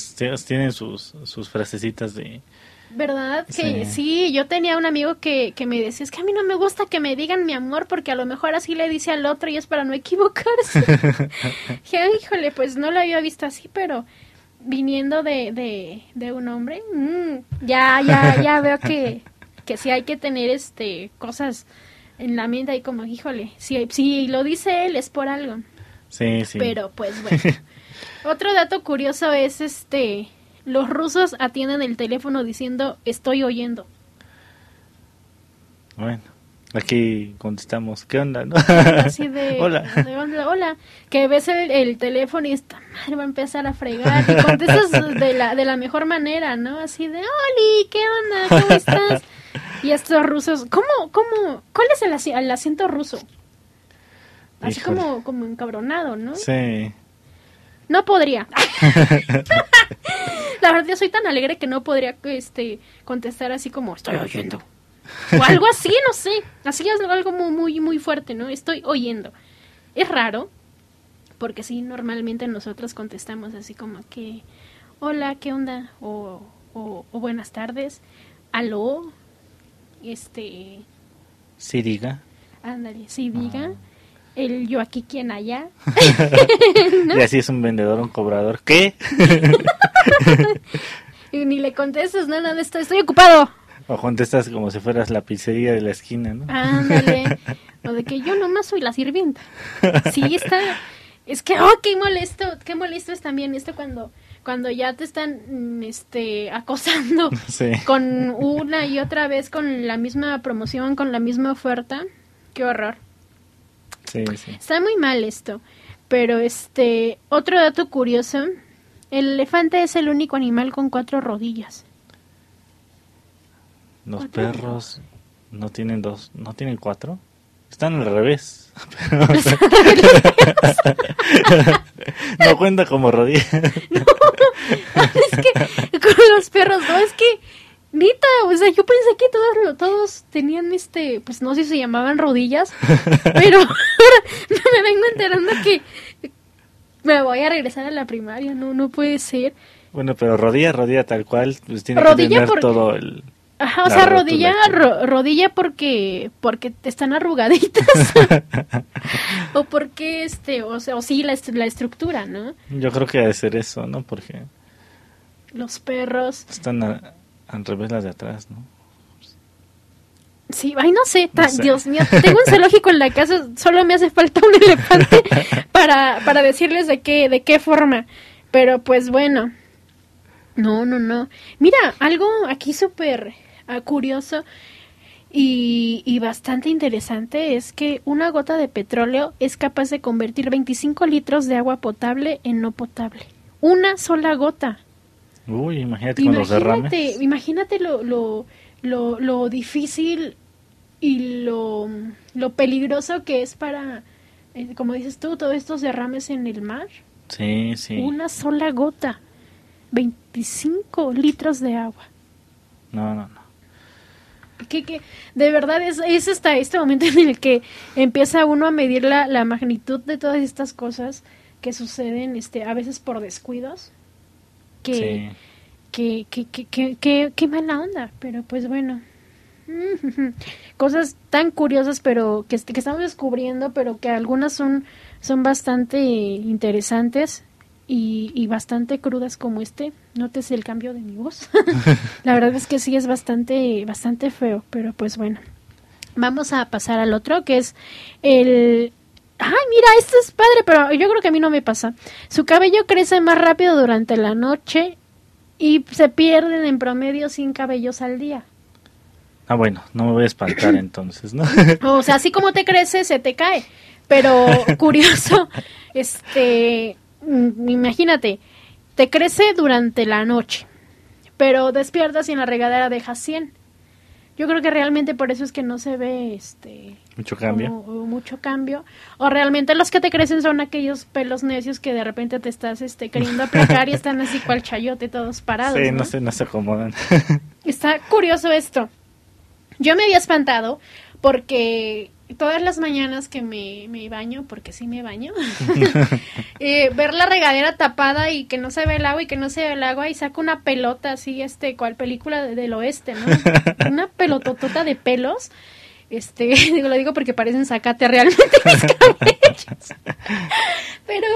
tienen sus, sus frasecitas de... ¿Verdad? Que sí. yo tenía un amigo que, que me decía, es que a mí no me gusta que me digan mi amor porque a lo mejor así le dice al otro y es para no equivocarse. [LAUGHS] híjole, pues no lo había visto así, pero viniendo de, de, de un hombre, mm, ya, ya, ya veo que, que sí hay que tener este cosas en la mente y como, híjole, si, si lo dice él es por algo. Sí, sí. Pero pues bueno. [LAUGHS] Otro dato curioso es este, los rusos atienden el teléfono diciendo estoy oyendo. Bueno, aquí contestamos, ¿qué onda? No? Así de, [LAUGHS] hola. de onda, hola. Que ves el, el, teléfono y esta madre va a empezar a fregar. Y contestas [LAUGHS] de la, de la mejor manera, ¿no? Así de, Oli, ¿qué onda? ¿Cómo estás? Y estos rusos, ¿cómo, cómo, cuál es el, el acento ruso? Así como, como encabronado, ¿no? Sí. No podría. [LAUGHS] la verdad, yo soy tan alegre que no podría este, contestar así como, estoy oyendo. O algo [LAUGHS] así, no sé. Así es algo muy, muy, muy fuerte, ¿no? Estoy oyendo. Es raro, porque sí, normalmente nosotros contestamos así como que, hola, ¿qué onda? O, o, o buenas tardes. Aló. Este. Sí, diga. Ándale, sí, diga. Ah. El yo aquí, quien allá. ¿No? [LAUGHS] Y así es un vendedor, un cobrador. ¿Qué? [LAUGHS] y ni le contestas, no, no, estoy, estoy ocupado. O contestas como si fueras la pizzería de la esquina, ¿no? Ándale. [LAUGHS] o de que yo nomás soy la sirvienta. Sí, está. Es que, oh, qué molesto, qué molesto es también esto cuando cuando ya te están este acosando sí. con una y otra vez con la misma promoción, con la misma oferta. Qué horror. Sí, sí. Está muy mal esto. Pero este, otro dato curioso, el elefante es el único animal con cuatro rodillas. Los ¿Cuatro? perros no tienen dos, no tienen cuatro. Están al revés. [LAUGHS] [LAUGHS] no cuenta como rodilla. [LAUGHS] no, es que con los perros, no, es que Nita, o sea, yo pensé que todos, todos tenían este, pues no sé si se llamaban rodillas, [LAUGHS] pero [LAUGHS] me vengo enterando que me voy a regresar a la primaria, no, no puede ser. Bueno, pero rodilla, rodilla tal cual, pues tiene rodilla que tener por... todo el... Ajá, o sea, rodilla, ro rodilla porque porque están arrugaditas. [LAUGHS] o porque este, o sea, o sí la, est la estructura, ¿no? Yo creo que debe ser eso, ¿no? Porque los perros están a, al revés las de atrás, ¿no? Sí, ay, no sé, no sé. Dios mío, tengo un zoológico en la casa, solo me hace falta un elefante [LAUGHS] para, para decirles de qué, de qué forma. Pero pues bueno, no, no, no. Mira, algo aquí súper uh, curioso y, y, bastante interesante es que una gota de petróleo es capaz de convertir 25 litros de agua potable en no potable. Una sola gota. Uy, imagínate, con los derrames. Imagínate lo, lo, lo, lo difícil y lo, lo, peligroso que es para, eh, como dices tú, todos estos derrames en el mar. Sí, sí. Una sola gota. 25 litros de agua. No, no, no. Que, que de verdad es, es hasta este momento en el que empieza uno a medir la, la magnitud de todas estas cosas que suceden este a veces por descuidos que, sí. que, que, que, que, que, mala onda, pero pues bueno. [LAUGHS] Cosas tan curiosas, pero que, que estamos descubriendo, pero que algunas son, son bastante interesantes y, y bastante crudas como este. Notes el cambio de mi voz. [LAUGHS] La verdad es que sí es bastante, bastante feo, pero pues bueno. Vamos a pasar al otro, que es el, ay, mira, esto es padre, pero yo creo que a mí no me pasa. Su cabello crece más rápido durante la noche y se pierden en promedio 100 cabellos al día. Ah, bueno, no me voy a espantar [CLEARS THROAT] entonces, ¿no? [LAUGHS] O sea, así como te crece, se te cae. Pero [LAUGHS] curioso, este, imagínate, te crece durante la noche, pero despiertas y en la regadera dejas 100. Yo creo que realmente por eso es que no se ve este mucho cambio. Mucho cambio. O realmente los que te crecen son aquellos pelos necios que de repente te estás este queriendo aplacar y están así cual chayote todos parados. Sí, no, no se, no se acomodan. [LAUGHS] Está curioso esto. Yo me había espantado porque todas las mañanas que me, me baño, porque sí me baño, [LAUGHS] eh, ver la regadera tapada y que no se ve el agua y que no se ve el agua y saco una pelota así, este, cual película de, del oeste, ¿no? [LAUGHS] una pelototota de pelos. Este, [LAUGHS] digo, lo digo porque parecen sacate realmente mis [LAUGHS] cabellos. Pero,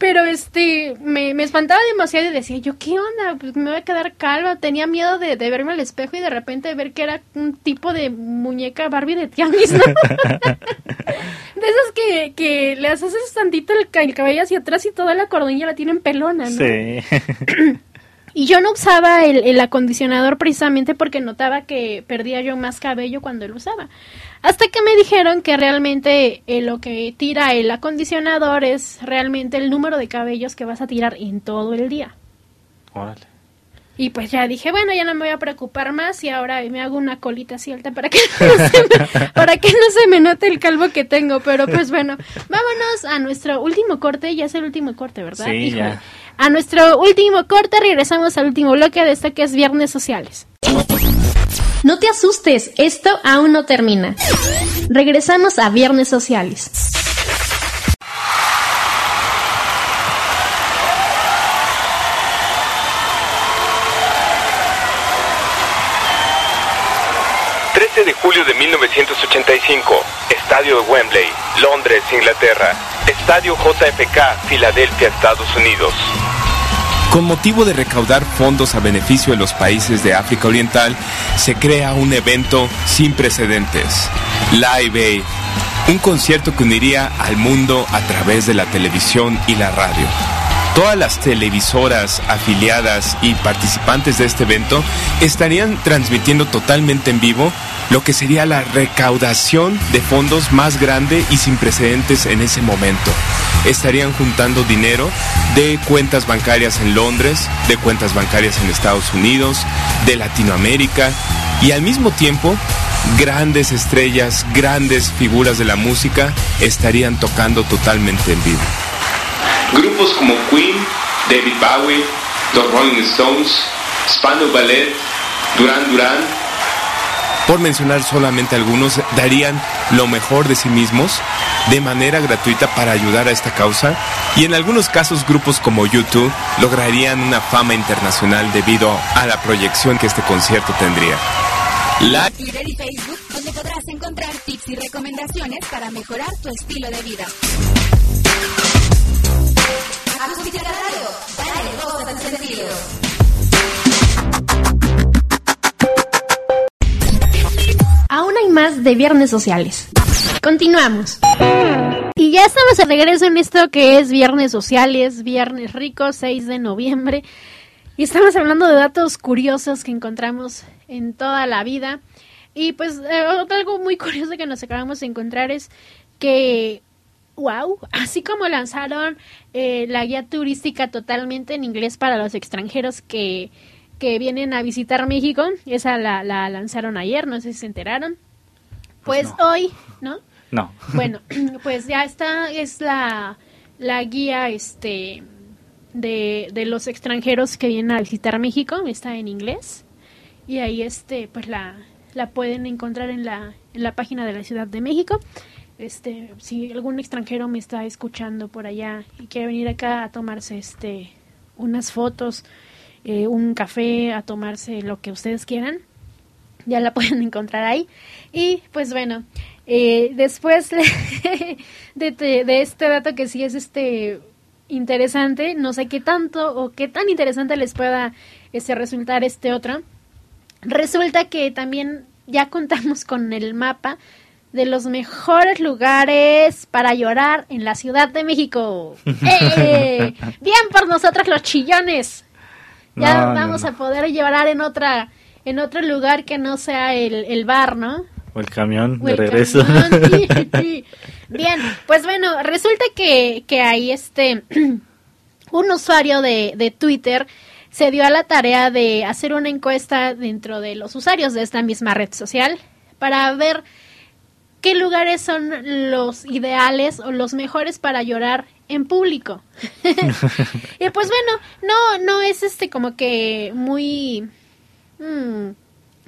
Pero este, me, me espantaba demasiado y decía, yo, ¿qué onda? Pues me voy a quedar calva. Tenía miedo de, de verme al espejo y de repente ver que era un tipo de muñeca Barbie de tianguis, ¿no? [LAUGHS] de esas que, que le haces tantito el, el cabello hacia atrás y toda la cordilla la tienen pelona, ¿no? Sí. [CLEARS THROAT] Y yo no usaba el, el, acondicionador precisamente porque notaba que perdía yo más cabello cuando lo usaba. Hasta que me dijeron que realmente eh, lo que tira el acondicionador es realmente el número de cabellos que vas a tirar en todo el día. Órale. Y pues ya dije, bueno, ya no me voy a preocupar más y ahora me hago una colita así alta para que [LAUGHS] no se me, para que no se me note el calvo que tengo. Pero pues bueno, vámonos a nuestro último corte. Ya es el último corte, ¿verdad? Sí, Híjole. ya. A nuestro último corte regresamos al último bloque de esto que es Viernes Sociales. No te asustes, esto aún no termina. Regresamos a Viernes Sociales. de julio de 1985, Estadio de Wembley, Londres, Inglaterra. Estadio JFK, Filadelfia, Estados Unidos. Con motivo de recaudar fondos a beneficio de los países de África Oriental, se crea un evento sin precedentes, Live Aid, un concierto que uniría al mundo a través de la televisión y la radio. Todas las televisoras afiliadas y participantes de este evento estarían transmitiendo totalmente en vivo lo que sería la recaudación de fondos más grande y sin precedentes en ese momento. Estarían juntando dinero de cuentas bancarias en Londres, de cuentas bancarias en Estados Unidos, de Latinoamérica y al mismo tiempo grandes estrellas, grandes figuras de la música estarían tocando totalmente en vivo. Grupos como Queen, David Bowie, The Rolling Stones, Spano Ballet, Duran Duran, por mencionar solamente algunos, darían lo mejor de sí mismos de manera gratuita para ayudar a esta causa y en algunos casos grupos como YouTube lograrían una fama internacional debido a la proyección que este concierto tendría. La... Twitter y Facebook, donde podrás encontrar tips y recomendaciones para mejorar tu estilo de vida. Acústica Radio, dale voz a tu sentido. Aún hay más de Viernes Sociales. Continuamos. Y ya estamos de regreso en esto que es Viernes Sociales, Viernes Rico, 6 de noviembre. Y estamos hablando de datos curiosos que encontramos en toda la vida. Y pues eh, algo muy curioso que nos acabamos de encontrar es que, wow, así como lanzaron eh, la guía turística totalmente en inglés para los extranjeros que, que vienen a visitar México, esa la, la lanzaron ayer, no sé si se enteraron. Pues, Pues no. hoy, ¿no? No. [LAUGHS] Bueno, [CLEARS THROAT] pues ya está, es la, la guía este de, de los extranjeros que vienen a visitar México, está en inglés. Y ahí este, pues la, la pueden encontrar en la, en la página de la Ciudad de México. Este, si algún extranjero me está escuchando por allá y quiere venir acá a tomarse este unas fotos, eh, un café, a tomarse lo que ustedes quieran, ya la [LAUGHS] pueden encontrar ahí. Y pues bueno, eh, después [LAUGHS] de, de, este dato que sí es este interesante, no sé qué tanto o qué tan interesante les pueda este, resultar este otro. Resulta que también ya contamos con el mapa de los mejores lugares para llorar en la Ciudad de México. [LAUGHS] ¡Eh! Bien por nosotros los chillones. Ya No, vamos no. a poder llorar en otra en otro lugar que no sea el, el bar, ¿no? O el camión O de regreso. camión, sí, [LAUGHS] sí. Bien, pues bueno, resulta que, que hay este [CLEARS THROAT] un usuario de, de Twitter se dio a la tarea de hacer una encuesta dentro de los usuarios de esta misma red social para ver qué lugares son los ideales o los mejores para llorar en público. [LAUGHS] y pues bueno, no, no es este como que muy mm,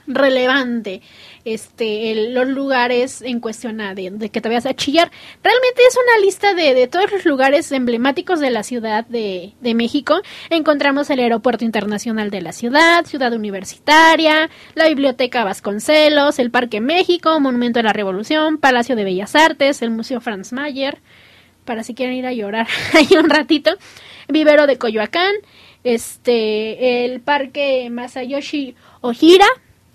relevante este el- los lugares en cuestión a de, de que te vayas a chillar. Realmente es una lista de, de todos los lugares emblemáticos de la ciudad de, de México. Encontramos el Aeropuerto Internacional de la ciudad, Ciudad Universitaria, la Biblioteca Vasconcelos, el Parque México, Monumento de la Revolución, Palacio de Bellas Artes, el Museo Franz Mayer, para si quieren ir a llorar [LAUGHS] ahí un ratito. Vivero de Coyoacán, este, el parque Masayoshi Ojira,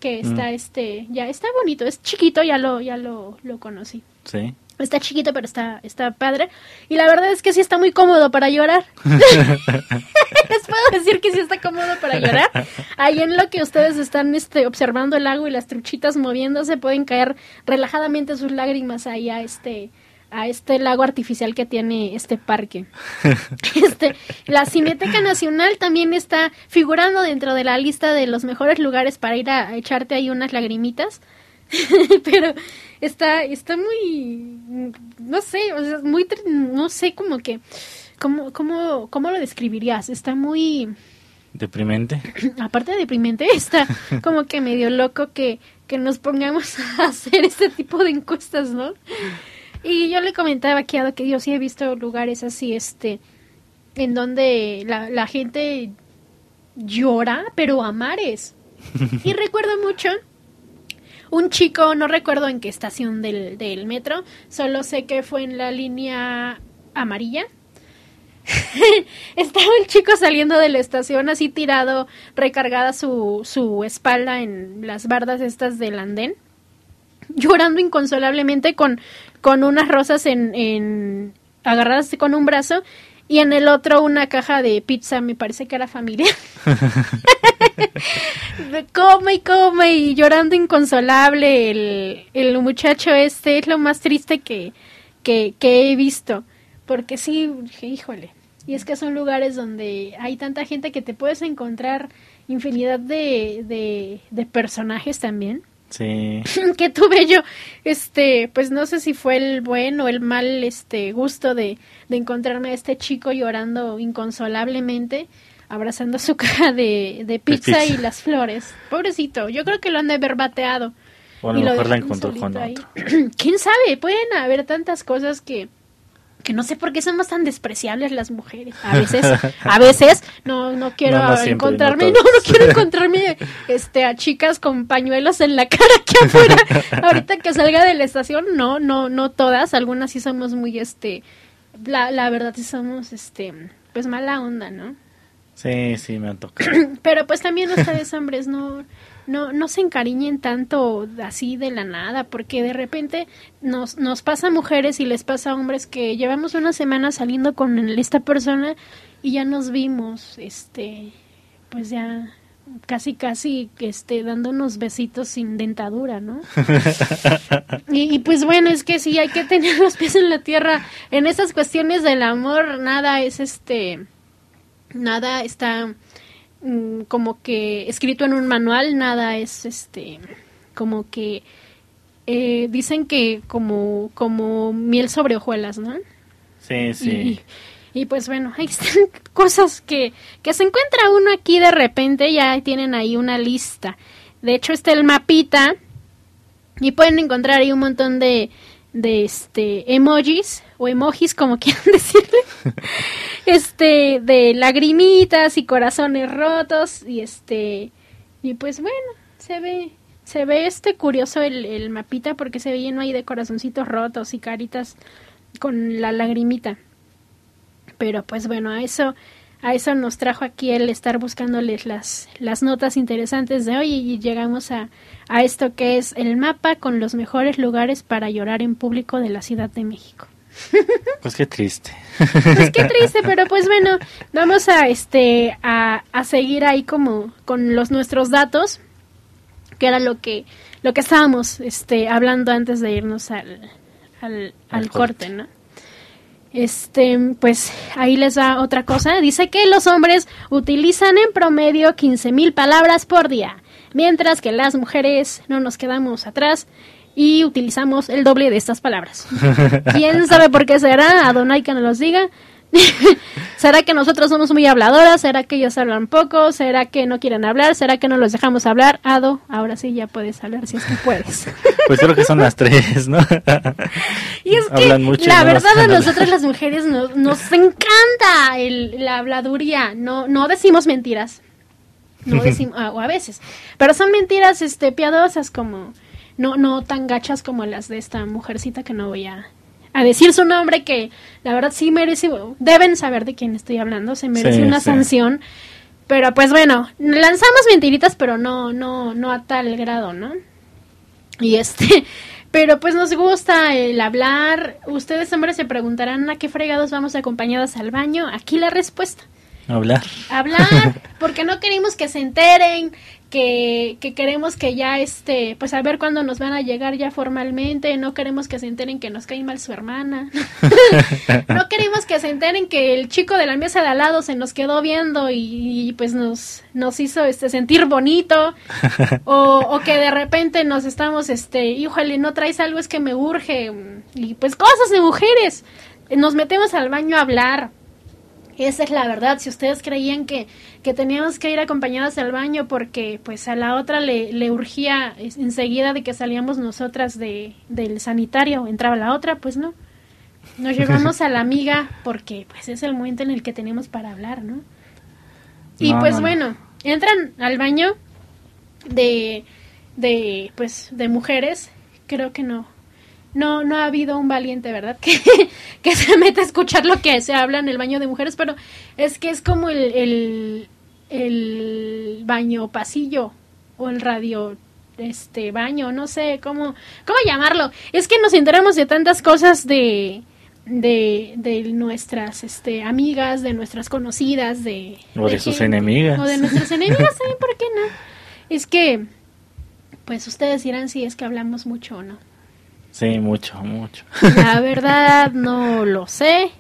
que está, Mm. este, ya está bonito, es chiquito, ya lo, ya lo, lo conocí. Sí. Está chiquito, pero está, está padre. Y la verdad es que sí está muy cómodo para llorar. [LAUGHS] [LAUGHS] Les puedo decir que sí está cómodo para llorar. Ahí en lo que ustedes están este, observando el lago y las truchitas moviéndose, pueden caer relajadamente sus lágrimas ahí a este, a este lago artificial que tiene este parque. [LAUGHS] Este, la Cineteca Nacional también está figurando dentro de la lista de los mejores lugares para ir a, a echarte ahí unas lagrimitas. [LAUGHS] Pero está, está muy, no sé, o sea, muy, no sé, como que, ¿cómo, cómo, cómo lo describirías? Está muy, Deprimente. [CLEARS THROAT] aparte de deprimente, [LAUGHS] está como que medio loco que, que nos pongamos a hacer este tipo de encuestas, ¿no? Y yo le comentaba aquí a Ado que yo sí he visto lugares así, este, en donde la, la gente llora, pero a mares. [LAUGHS] Y recuerdo mucho un chico, no recuerdo en qué estación del, del metro, solo sé que fue en la línea amarilla. [LAUGHS] Estaba el chico saliendo de la estación así tirado, recargada su, su espalda en las bardas estas del andén, llorando inconsolablemente con, con unas rosas en, en agarradas con un brazo y en el otro una caja de pizza, me parece que era familiar. [LAUGHS] come y come y llorando inconsolable. El, el muchacho este es lo más triste que, que, que he visto. Porque sí, híjole y es que son lugares donde hay tanta gente que te puedes encontrar infinidad de, de, de personajes también Sí. [LAUGHS] que tuve yo, este, pues no sé si fue el buen o el mal, este, gusto de, de encontrarme a este chico llorando inconsolablemente, abrazando su [LAUGHS] caja de, de pizza, y pizza. las flores. Pobrecito, yo creo que lo han de haber bateado. O a lo y lo mejor la encontró con ahí. otro. [CLEARS THROAT] ¿Quién sabe? Pueden haber tantas cosas que, que no sé por qué somos tan despreciables las mujeres. A veces, a veces, no, no quiero No, no siempre, encontrarme, no no, quiero encontrarme este a chicas con pañuelos en la cara aquí [LAUGHS] afuera. Ahorita que salga de la estación, no, no, no todas, algunas sí somos muy este la, la verdad sí somos este pues mala onda, ¿no? Sí, sí, me han tocado. [CLEARS THROAT] Pero pues también ustedes hombres no no no se encariñen tanto así de la nada, porque de repente nos nos pasa a mujeres y les pasa a hombres que llevamos una semana saliendo con esta persona y ya nos vimos este pues ya casi casi este dándonos besitos sin dentadura, ¿no? [LAUGHS] Y, y, pues bueno, es que sí hay que tener los pies en la tierra. En estas cuestiones del amor, nada es este, nada está mm, como que escrito en un manual, nada es este, como que eh, dicen que como, como miel sobre hojuelas, ¿no? Sí, sí. Y, y pues bueno, ahí están [LAUGHS] cosas que, que se encuentra uno aquí de repente, ya tienen ahí una lista. De hecho está el mapita y pueden encontrar ahí un montón de, de este emojis o emojis como [LAUGHS] quieran decirle. este de lagrimitas y corazones rotos y este y pues bueno, se ve se ve este curioso el, el mapita porque se ve lleno ahí de corazoncitos rotos y caritas con la lagrimita. Pero pues bueno, a eso a eso nos trajo aquí el estar buscándoles las, las notas interesantes de hoy y llegamos a, a esto que es el mapa con los mejores lugares para llorar en público de la Ciudad de México. [LAUGHS] Pues qué triste. Pues qué triste, pero pues bueno, vamos a este a, a seguir ahí como con los nuestros datos, que era lo que lo que estábamos este hablando antes de irnos al al, al, Al corte, corte. ¿no? Este, pues ahí les da otra cosa. Dice que los hombres utilizan en promedio 15 mil palabras por día, mientras que las mujeres no nos quedamos atrás y utilizamos el doble de estas palabras. [LAUGHS] ¿Quién sabe por qué será? Adonai que nos los diga. [LAUGHS] ¿Será que nosotros somos muy habladoras? ¿Será que ellos hablan poco? ¿Será que no quieren hablar? ¿Será que no los dejamos hablar? Ado, ahora sí ya puedes hablar si es que puedes. [LAUGHS] Pues creo que son las tres, ¿no? Y es que Hablan mucho y la no verdad a nosotras las mujeres nos, nos encanta el, la habladuría. No, no decimos mentiras. No decimos, ah, o a veces. Pero son mentiras este piadosas como no, no tan gachas como las de esta mujercita que no voy a, a decir su nombre que la verdad sí merece, deben saber de quién estoy hablando, se merece Sí, una sí. sanción. Pero pues bueno, lanzamos mentiritas, pero no, no, no a tal grado, ¿no? Y este, [LAUGHS] pero pues nos gusta el hablar. Ustedes hombres se preguntarán a qué fregados vamos acompañadas al baño. Aquí la respuesta. Hablar. Hablar, [LAUGHS] porque no queremos que se enteren, que, que queremos que ya este, pues a ver cuándo nos van a llegar ya formalmente, no queremos que se enteren que nos cae mal su hermana, [LAUGHS] no queremos que se enteren que el chico de la mesa de al lado se nos quedó viendo y, y, pues nos, nos hizo este sentir bonito, [LAUGHS] o, o que de repente nos estamos, este, híjole, no traes algo, es que me urge, y pues cosas de mujeres, nos metemos al baño a hablar, esa es la verdad. Si ustedes creían que, que teníamos que ir acompañadas al baño porque pues a la otra le, le urgía enseguida de que salíamos nosotras de, del sanitario, entraba la otra, pues no. Nos [LAUGHS] llevamos a la amiga porque pues es el momento en el que tenemos para hablar, ¿no? Y No, pues no, no. bueno, entran al baño de, de pues de mujeres, creo que no. No, no ha habido un valiente, ¿verdad? [LAUGHS] Que, que se meta a escuchar lo que se habla en el baño de mujeres, pero es que es como el, el, el baño pasillo o el radio este baño, no sé cómo, cómo llamarlo. Es que nos enteramos de tantas cosas de, de, de nuestras este, amigas, de nuestras conocidas, de... O de sus gente, enemigas. O de nuestras enemigas, ¿saben por qué no? [LAUGHS] Es que, pues ustedes dirán si es que hablamos mucho o no. Sí, mucho, mucho. La verdad no lo sé,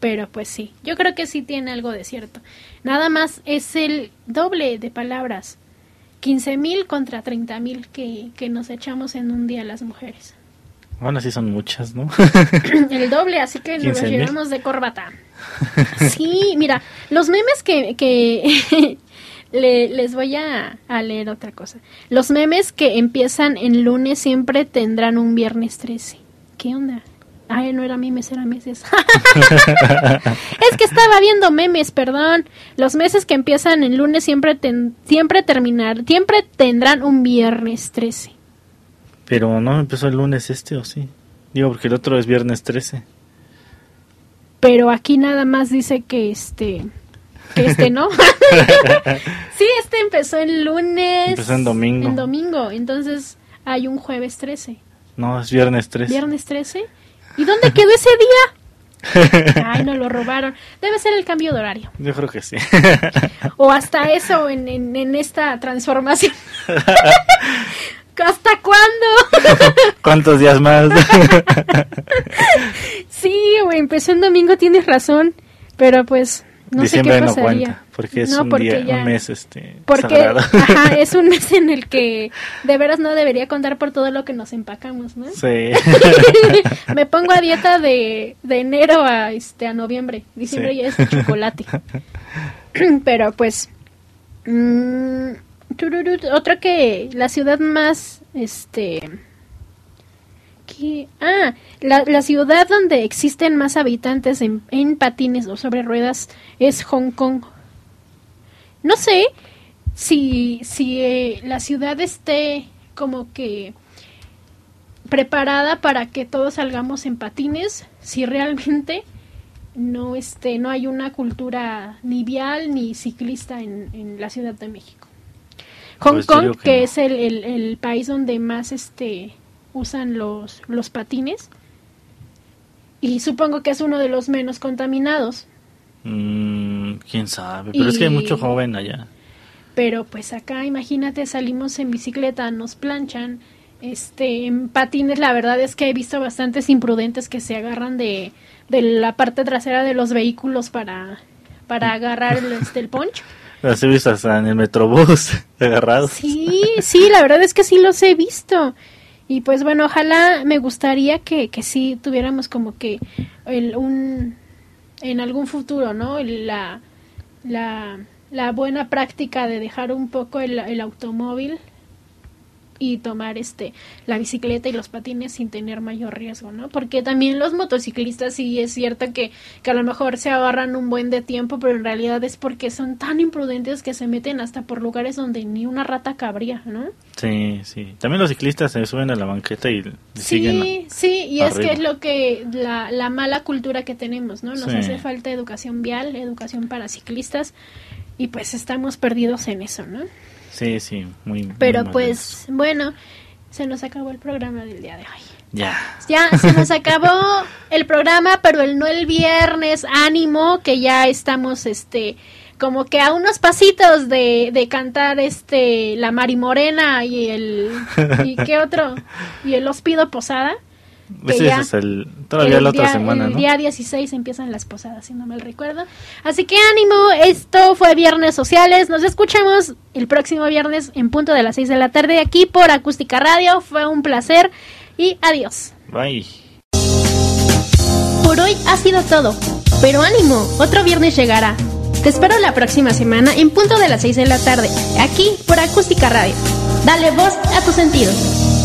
pero pues sí, yo creo que sí tiene algo de cierto. Nada más es el doble de palabras. 15 mil contra 30 mil que, que nos echamos en un día las mujeres. Bueno, sí son muchas, ¿no? [COUGHS] El doble, así que nos 15,000. llevamos de corbata. Sí, mira, los memes que, que [LAUGHS] le- les voy a, a leer otra cosa. Los memes que empiezan en lunes siempre tendrán un viernes 13. ¿Qué onda? Ay, no era memes, era meses. [LAUGHS] es que estaba viendo memes, perdón. Los meses que empiezan en lunes siempre ten- siempre terminar, siempre tendrán un viernes 13. Pero no empezó el lunes este, ¿o sí? Digo, porque el otro es viernes 13. pero aquí nada más dice que este que este no [LAUGHS] sí este empezó el lunes Empezó en domingo. en domingo entonces hay un jueves 13 No, es viernes 13. viernes 13 y dónde quedó ese día [LAUGHS] ay no lo robaron debe ser el cambio de horario Yo creo que sí. o hasta eso en, en, en esta transformación [LAUGHS] ¿Hasta cuándo? ¿Cuántos días más? sí, güey, empezó en domingo, tienes razón. Pero pues, no Diciembre sé qué no pasaría. cuenta, porque es No, un, porque día, ya- un mes este, Porque, [LAUGHS] ajá, es un mes en el que [LAUGHS] de veras no debería contar por todo lo que nos empacamos, ¿no? Sí. [LAUGHS] Me pongo a dieta de, de enero a este a noviembre. Diciembre Sí. ya es de chocolate. Pero pues mm, tururut, otra que la ciudad más este ¿qué? ah, la, la ciudad donde existen más habitantes en, en patines o sobre ruedas es Hong Kong. No sé si, si eh, la ciudad esté como que preparada para que todos salgamos en patines, si realmente no este no hay una cultura ni vial ni ciclista en, en la Ciudad de México. Hong Pues Kong, que, que no. es el, el- el país donde más este usan los, los patines, y supongo que es uno de los menos contaminados. Mm, ¿Quién sabe? Pero es que hay mucho joven allá. Pero pues acá, imagínate, salimos en bicicleta, nos planchan, este, en patines, la verdad es que he visto bastantes imprudentes que se agarran de, de la parte trasera de los vehículos para, para agarrar el, este, el poncho. [LAUGHS] Las he visto hasta en el metrobús [LAUGHS] agarrados. Sí, sí, la verdad es que sí los he visto. Y pues bueno, ojalá me gustaría que, que sí tuviéramos como que el, un, en algún futuro, ¿no? La, la, la buena práctica de dejar un poco el, el automóvil y tomar este la bicicleta y los patines sin tener mayor riesgo, ¿no? Porque también los motociclistas sí es cierto que, que a lo mejor se ahorran un buen de tiempo, pero en realidad es porque son tan imprudentes que se meten hasta por lugares donde ni una rata cabría, ¿no? Sí, sí. También los ciclistas se suben a la banqueta y siguen. Sí, sí, y es que es lo que la, la mala cultura que tenemos, ¿no? Nos hace falta educación vial, educación para ciclistas y pues estamos perdidos en eso, ¿no? Sí, sí, muy. Pero pues, bueno, se nos acabó el programa del día de hoy. Ya. Ya, se nos acabó el programa, pero el no el viernes, ánimo, que ya estamos, este, como que a unos pasitos de, de cantar, este, La Mari Morena y el, ¿y qué otro? Y el Ospido Posada. Ese es el, todavía la otra semana, El día 16 empiezan las posadas, si no mal recuerdo. Así que ánimo, esto fue Viernes Sociales. Nos escuchamos el próximo viernes en punto de las 6 de la tarde aquí por Acústica Radio. Fue un placer y adiós. Bye. Por hoy ha sido todo, pero ánimo, otro viernes llegará. Te espero la próxima semana en punto de las 6 de la tarde, aquí por Acústica Radio. Dale voz a tus sentidos.